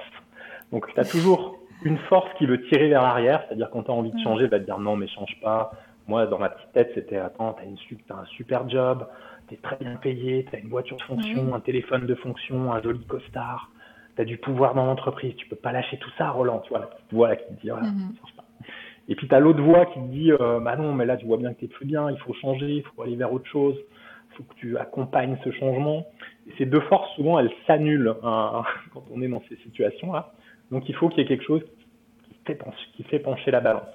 Donc, tu as toujours une force qui veut tirer vers l'arrière, c'est-à-dire quand tu as envie de changer, va te dire non, mais change pas. Moi, dans ma petite tête, c'était attends, tu as, un super job, tu es très bien payé, tu as une voiture de fonction, un téléphone de fonction, un joli costard, tu as du pouvoir dans l'entreprise, tu peux pas lâcher tout ça, Roland. Tu vois, la petite voix qui te dit voilà, mm-hmm. change pas. Et puis tu as l'autre voix qui te dit euh, bah non, mais là, tu vois bien que tu plus bien, il faut changer, il faut aller vers autre chose faut que tu accompagnes ce changement. Ces deux forces, souvent, elles s'annulent hein, (laughs) quand on est dans ces situations-là. Donc, il faut qu'il y ait quelque chose qui fait, pencher, la balance.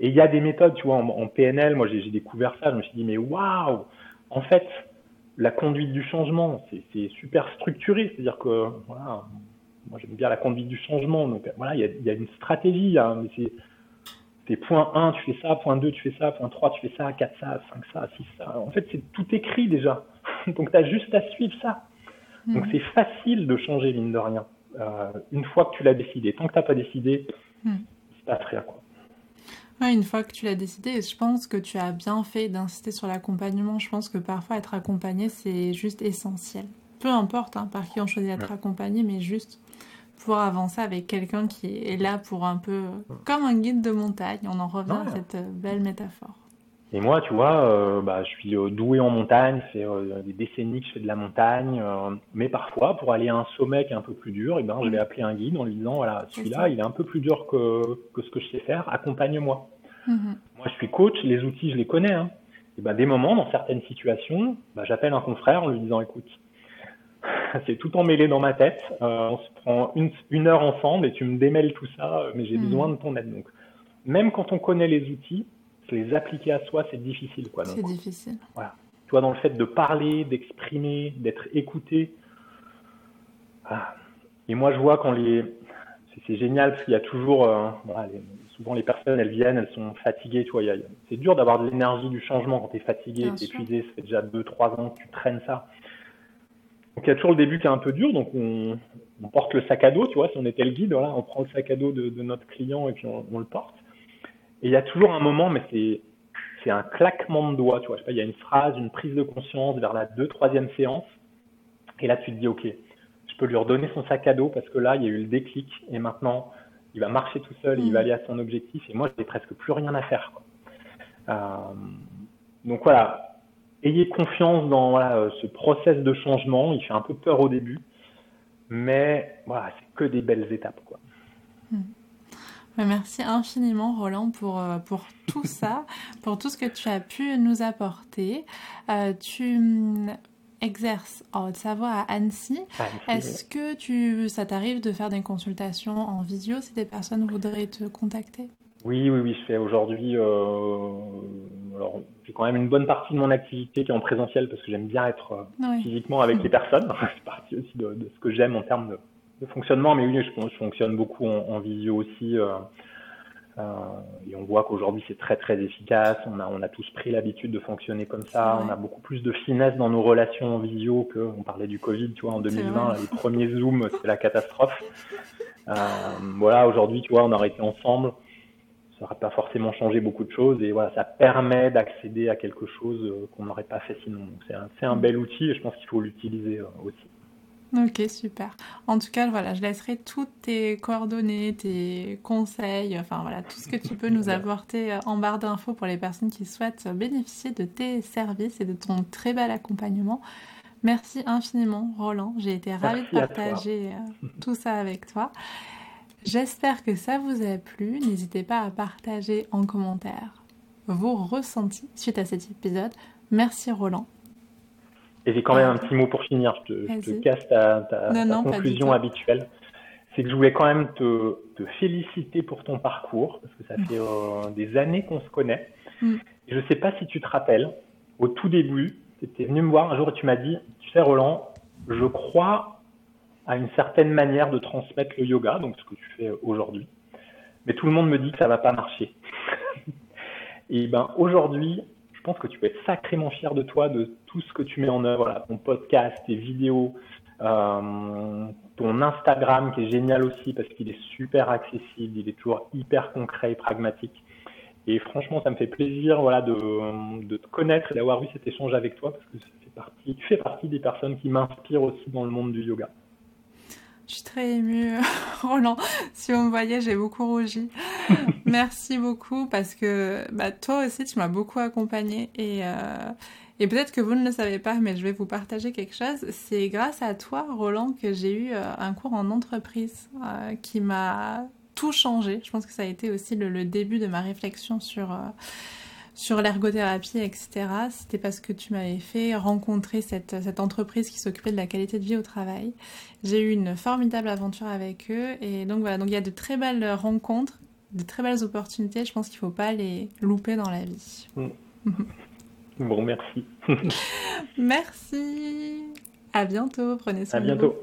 Et il y a des méthodes, tu vois, en, PNL, moi j'ai découvert ça, je me suis dit, mais waouh En fait, la conduite du changement, c'est super structuré, c'est-à-dire que, voilà, moi j'aime bien la conduite du changement, donc voilà, il y a, il y a une stratégie, hein, mais c'est c'est point 1, tu fais ça, point 2, tu fais ça, point 3, tu fais ça, 4 ça, 5 ça, 6 ça. En fait, c'est tout écrit déjà. (laughs) Donc, tu as juste à suivre ça. Donc, hmm. c'est facile de changer, mine de rien. Euh, une fois que tu l'as décidé. Tant que tu n'as pas décidé, mm. c'est pas très quoi. Ouais, une fois que tu l'as décidé, je pense que tu as bien fait d'insister sur l'accompagnement. Je pense que parfois être accompagné, c'est juste essentiel. Peu importe hein, par qui on choisit d'être accompagné, mais juste pour avancer avec quelqu'un qui est là pour un peu comme un guide de montagne. On en revient à cette euh, belle métaphore. Et moi, tu vois, euh, bah, je suis euh, doué en montagne, c'est des décennies que je fais de la montagne, mais parfois, pour aller à un sommet qui est un peu plus dur, et eh ben, je vais mm. appeler un guide en lui disant, voilà, celui-là, il est un peu plus dur que, que ce que je sais faire, accompagne-moi. Mm-hmm. Moi, je suis coach, les outils, je les connais. Hein. Et ben, des moments, dans certaines situations, bah, j'appelle un confrère en lui disant, écoute, (laughs) c'est tout emmêlé dans ma tête. Euh, on se prend une, une, heure ensemble et tu me démêles tout ça, mais j'ai hmm. besoin de ton aide. Donc, même quand on connaît les outils, les appliquer à soi, c'est difficile. Quoi. C'est difficile. Voilà. Tu vois, dans le fait de parler, d'exprimer, d'être écouté. Ah. Et moi, je vois quand les. C'est génial parce qu'il y a toujours. Euh, souvent, les personnes, elles viennent, elles sont fatiguées. Tu vois, c'est dur d'avoir de l'énergie du changement quand tu es fatigué, épuisé. Ça fait déjà 2-3 ans que tu traînes ça. Donc il y a toujours le début qui est un peu dur, donc on, porte le sac à dos, tu vois, si on était le guide, voilà, on prend le sac à dos de, notre client et puis on, le porte. Et il y a toujours un moment, mais c'est c'est un claquement de doigts, tu vois, je sais pas, il y a une phrase, une prise de conscience vers la deux, troisième séance, et là tu te dis, ok, je peux lui redonner son sac à dos parce que là il y a eu le déclic et maintenant il va marcher tout seul, il va mm. aller à son objectif et moi j'ai presque plus rien à faire. Euh, donc voilà, ayez confiance dans euh, ce process de changement. Il fait un peu peur au début, mais voilà, c'est que des belles étapes. Quoi. Hmm. Merci infiniment Roland pour, euh, pour tout ça, (laughs) pour tout ce que tu as pu nous apporter. Euh, tu mm, exerces en Haute-Savoie à Annecy. Est-ce que tu, ça t'arrive de faire des consultations en visio si des personnes voudraient te contacter? Oui, oui, oui, je fais aujourd'hui. Euh, alors, j'ai quand même une bonne partie de mon activité qui est en présentiel parce que j'aime bien être euh, physiquement avec les (laughs) personnes. (laughs) C'est partie aussi de, de, ce que j'aime en termes de, de, fonctionnement. Mais oui, je, je fonctionne beaucoup en, en visio aussi. Euh, euh, et on voit qu'aujourd'hui c'est très très efficace. On a, on a tous pris l'habitude de fonctionner comme ça. On a beaucoup plus de finesse dans nos relations en visio que on parlait du Covid, tu vois, en 2020, les premiers zooms, (laughs) c'est la catastrophe. Voilà, aujourd'hui, tu vois, on aurait été ensemble ça n'aurait pas forcément changé beaucoup de choses et voilà, ça permet d'accéder à quelque chose euh, qu'on n'aurait pas fait sinon. C'est un, un, bel outil et je pense qu'il faut l'utiliser euh, aussi. Ok, super. En tout cas, voilà, je laisserai toutes tes coordonnées, tes conseils, enfin voilà, tout ce que tu peux nous (laughs) apporter euh, en barre d'infos pour les personnes qui souhaitent bénéficier de tes services et de ton très bel accompagnement. Merci infiniment, Roland. J'ai été ravie de partager tout ça avec toi. J'espère que ça vous a plu. N'hésitez pas à partager en commentaire vos ressentis suite à cet épisode. Merci, Roland. Et j'ai quand même un petit mot pour finir. Je te, casse ta, conclusion habituelle. C'est que je voulais quand même te, féliciter pour ton parcours, parce que ça fait euh, des années qu'on se connaît. Mm. je ne sais pas si tu te rappelles, au tout début, tu étais venu me voir un jour et tu m'as dit, tu sais Roland, je crois à une certaine manière de transmettre le yoga, donc ce que tu fais aujourd'hui. Mais tout le monde me dit que ça va pas marcher. (laughs) et ben aujourd'hui, je pense que tu peux être sacrément fier de toi, de tout ce que tu mets en œuvre, ton podcast, tes vidéos, euh, ton Instagram qui est génial aussi parce qu'il est super accessible, il est toujours hyper concret et pragmatique. Et franchement, ça me fait plaisir voilà, de, de te connaître et d'avoir eu cet échange avec toi parce que ça fait partie, tu fais partie des personnes qui m'inspirent aussi dans le monde du yoga. Je suis très émue, (laughs) Roland. Si vous me voyez, j'ai beaucoup rougi. (laughs) Merci beaucoup parce que bah, toi aussi, tu m'as beaucoup accompagnée et, euh, et peut-être que vous ne le savez pas, mais je vais vous partager quelque chose. C'est grâce à toi, Roland, que j'ai eu euh, un cours en entreprise euh, qui m'a tout changé. Je pense que ça a été aussi le, début de ma réflexion sur, sur l'ergothérapie, etc. C'était parce que tu m'avais fait rencontrer cette, cette entreprise qui s'occupait de la qualité de vie au travail. J'ai eu une formidable aventure avec eux. Et donc voilà, donc il y a de très belles rencontres, de très belles opportunités. Je pense qu'il ne faut pas les louper dans la vie. Bon, merci. (laughs) merci. À bientôt. Prenez soin de vous. À bientôt.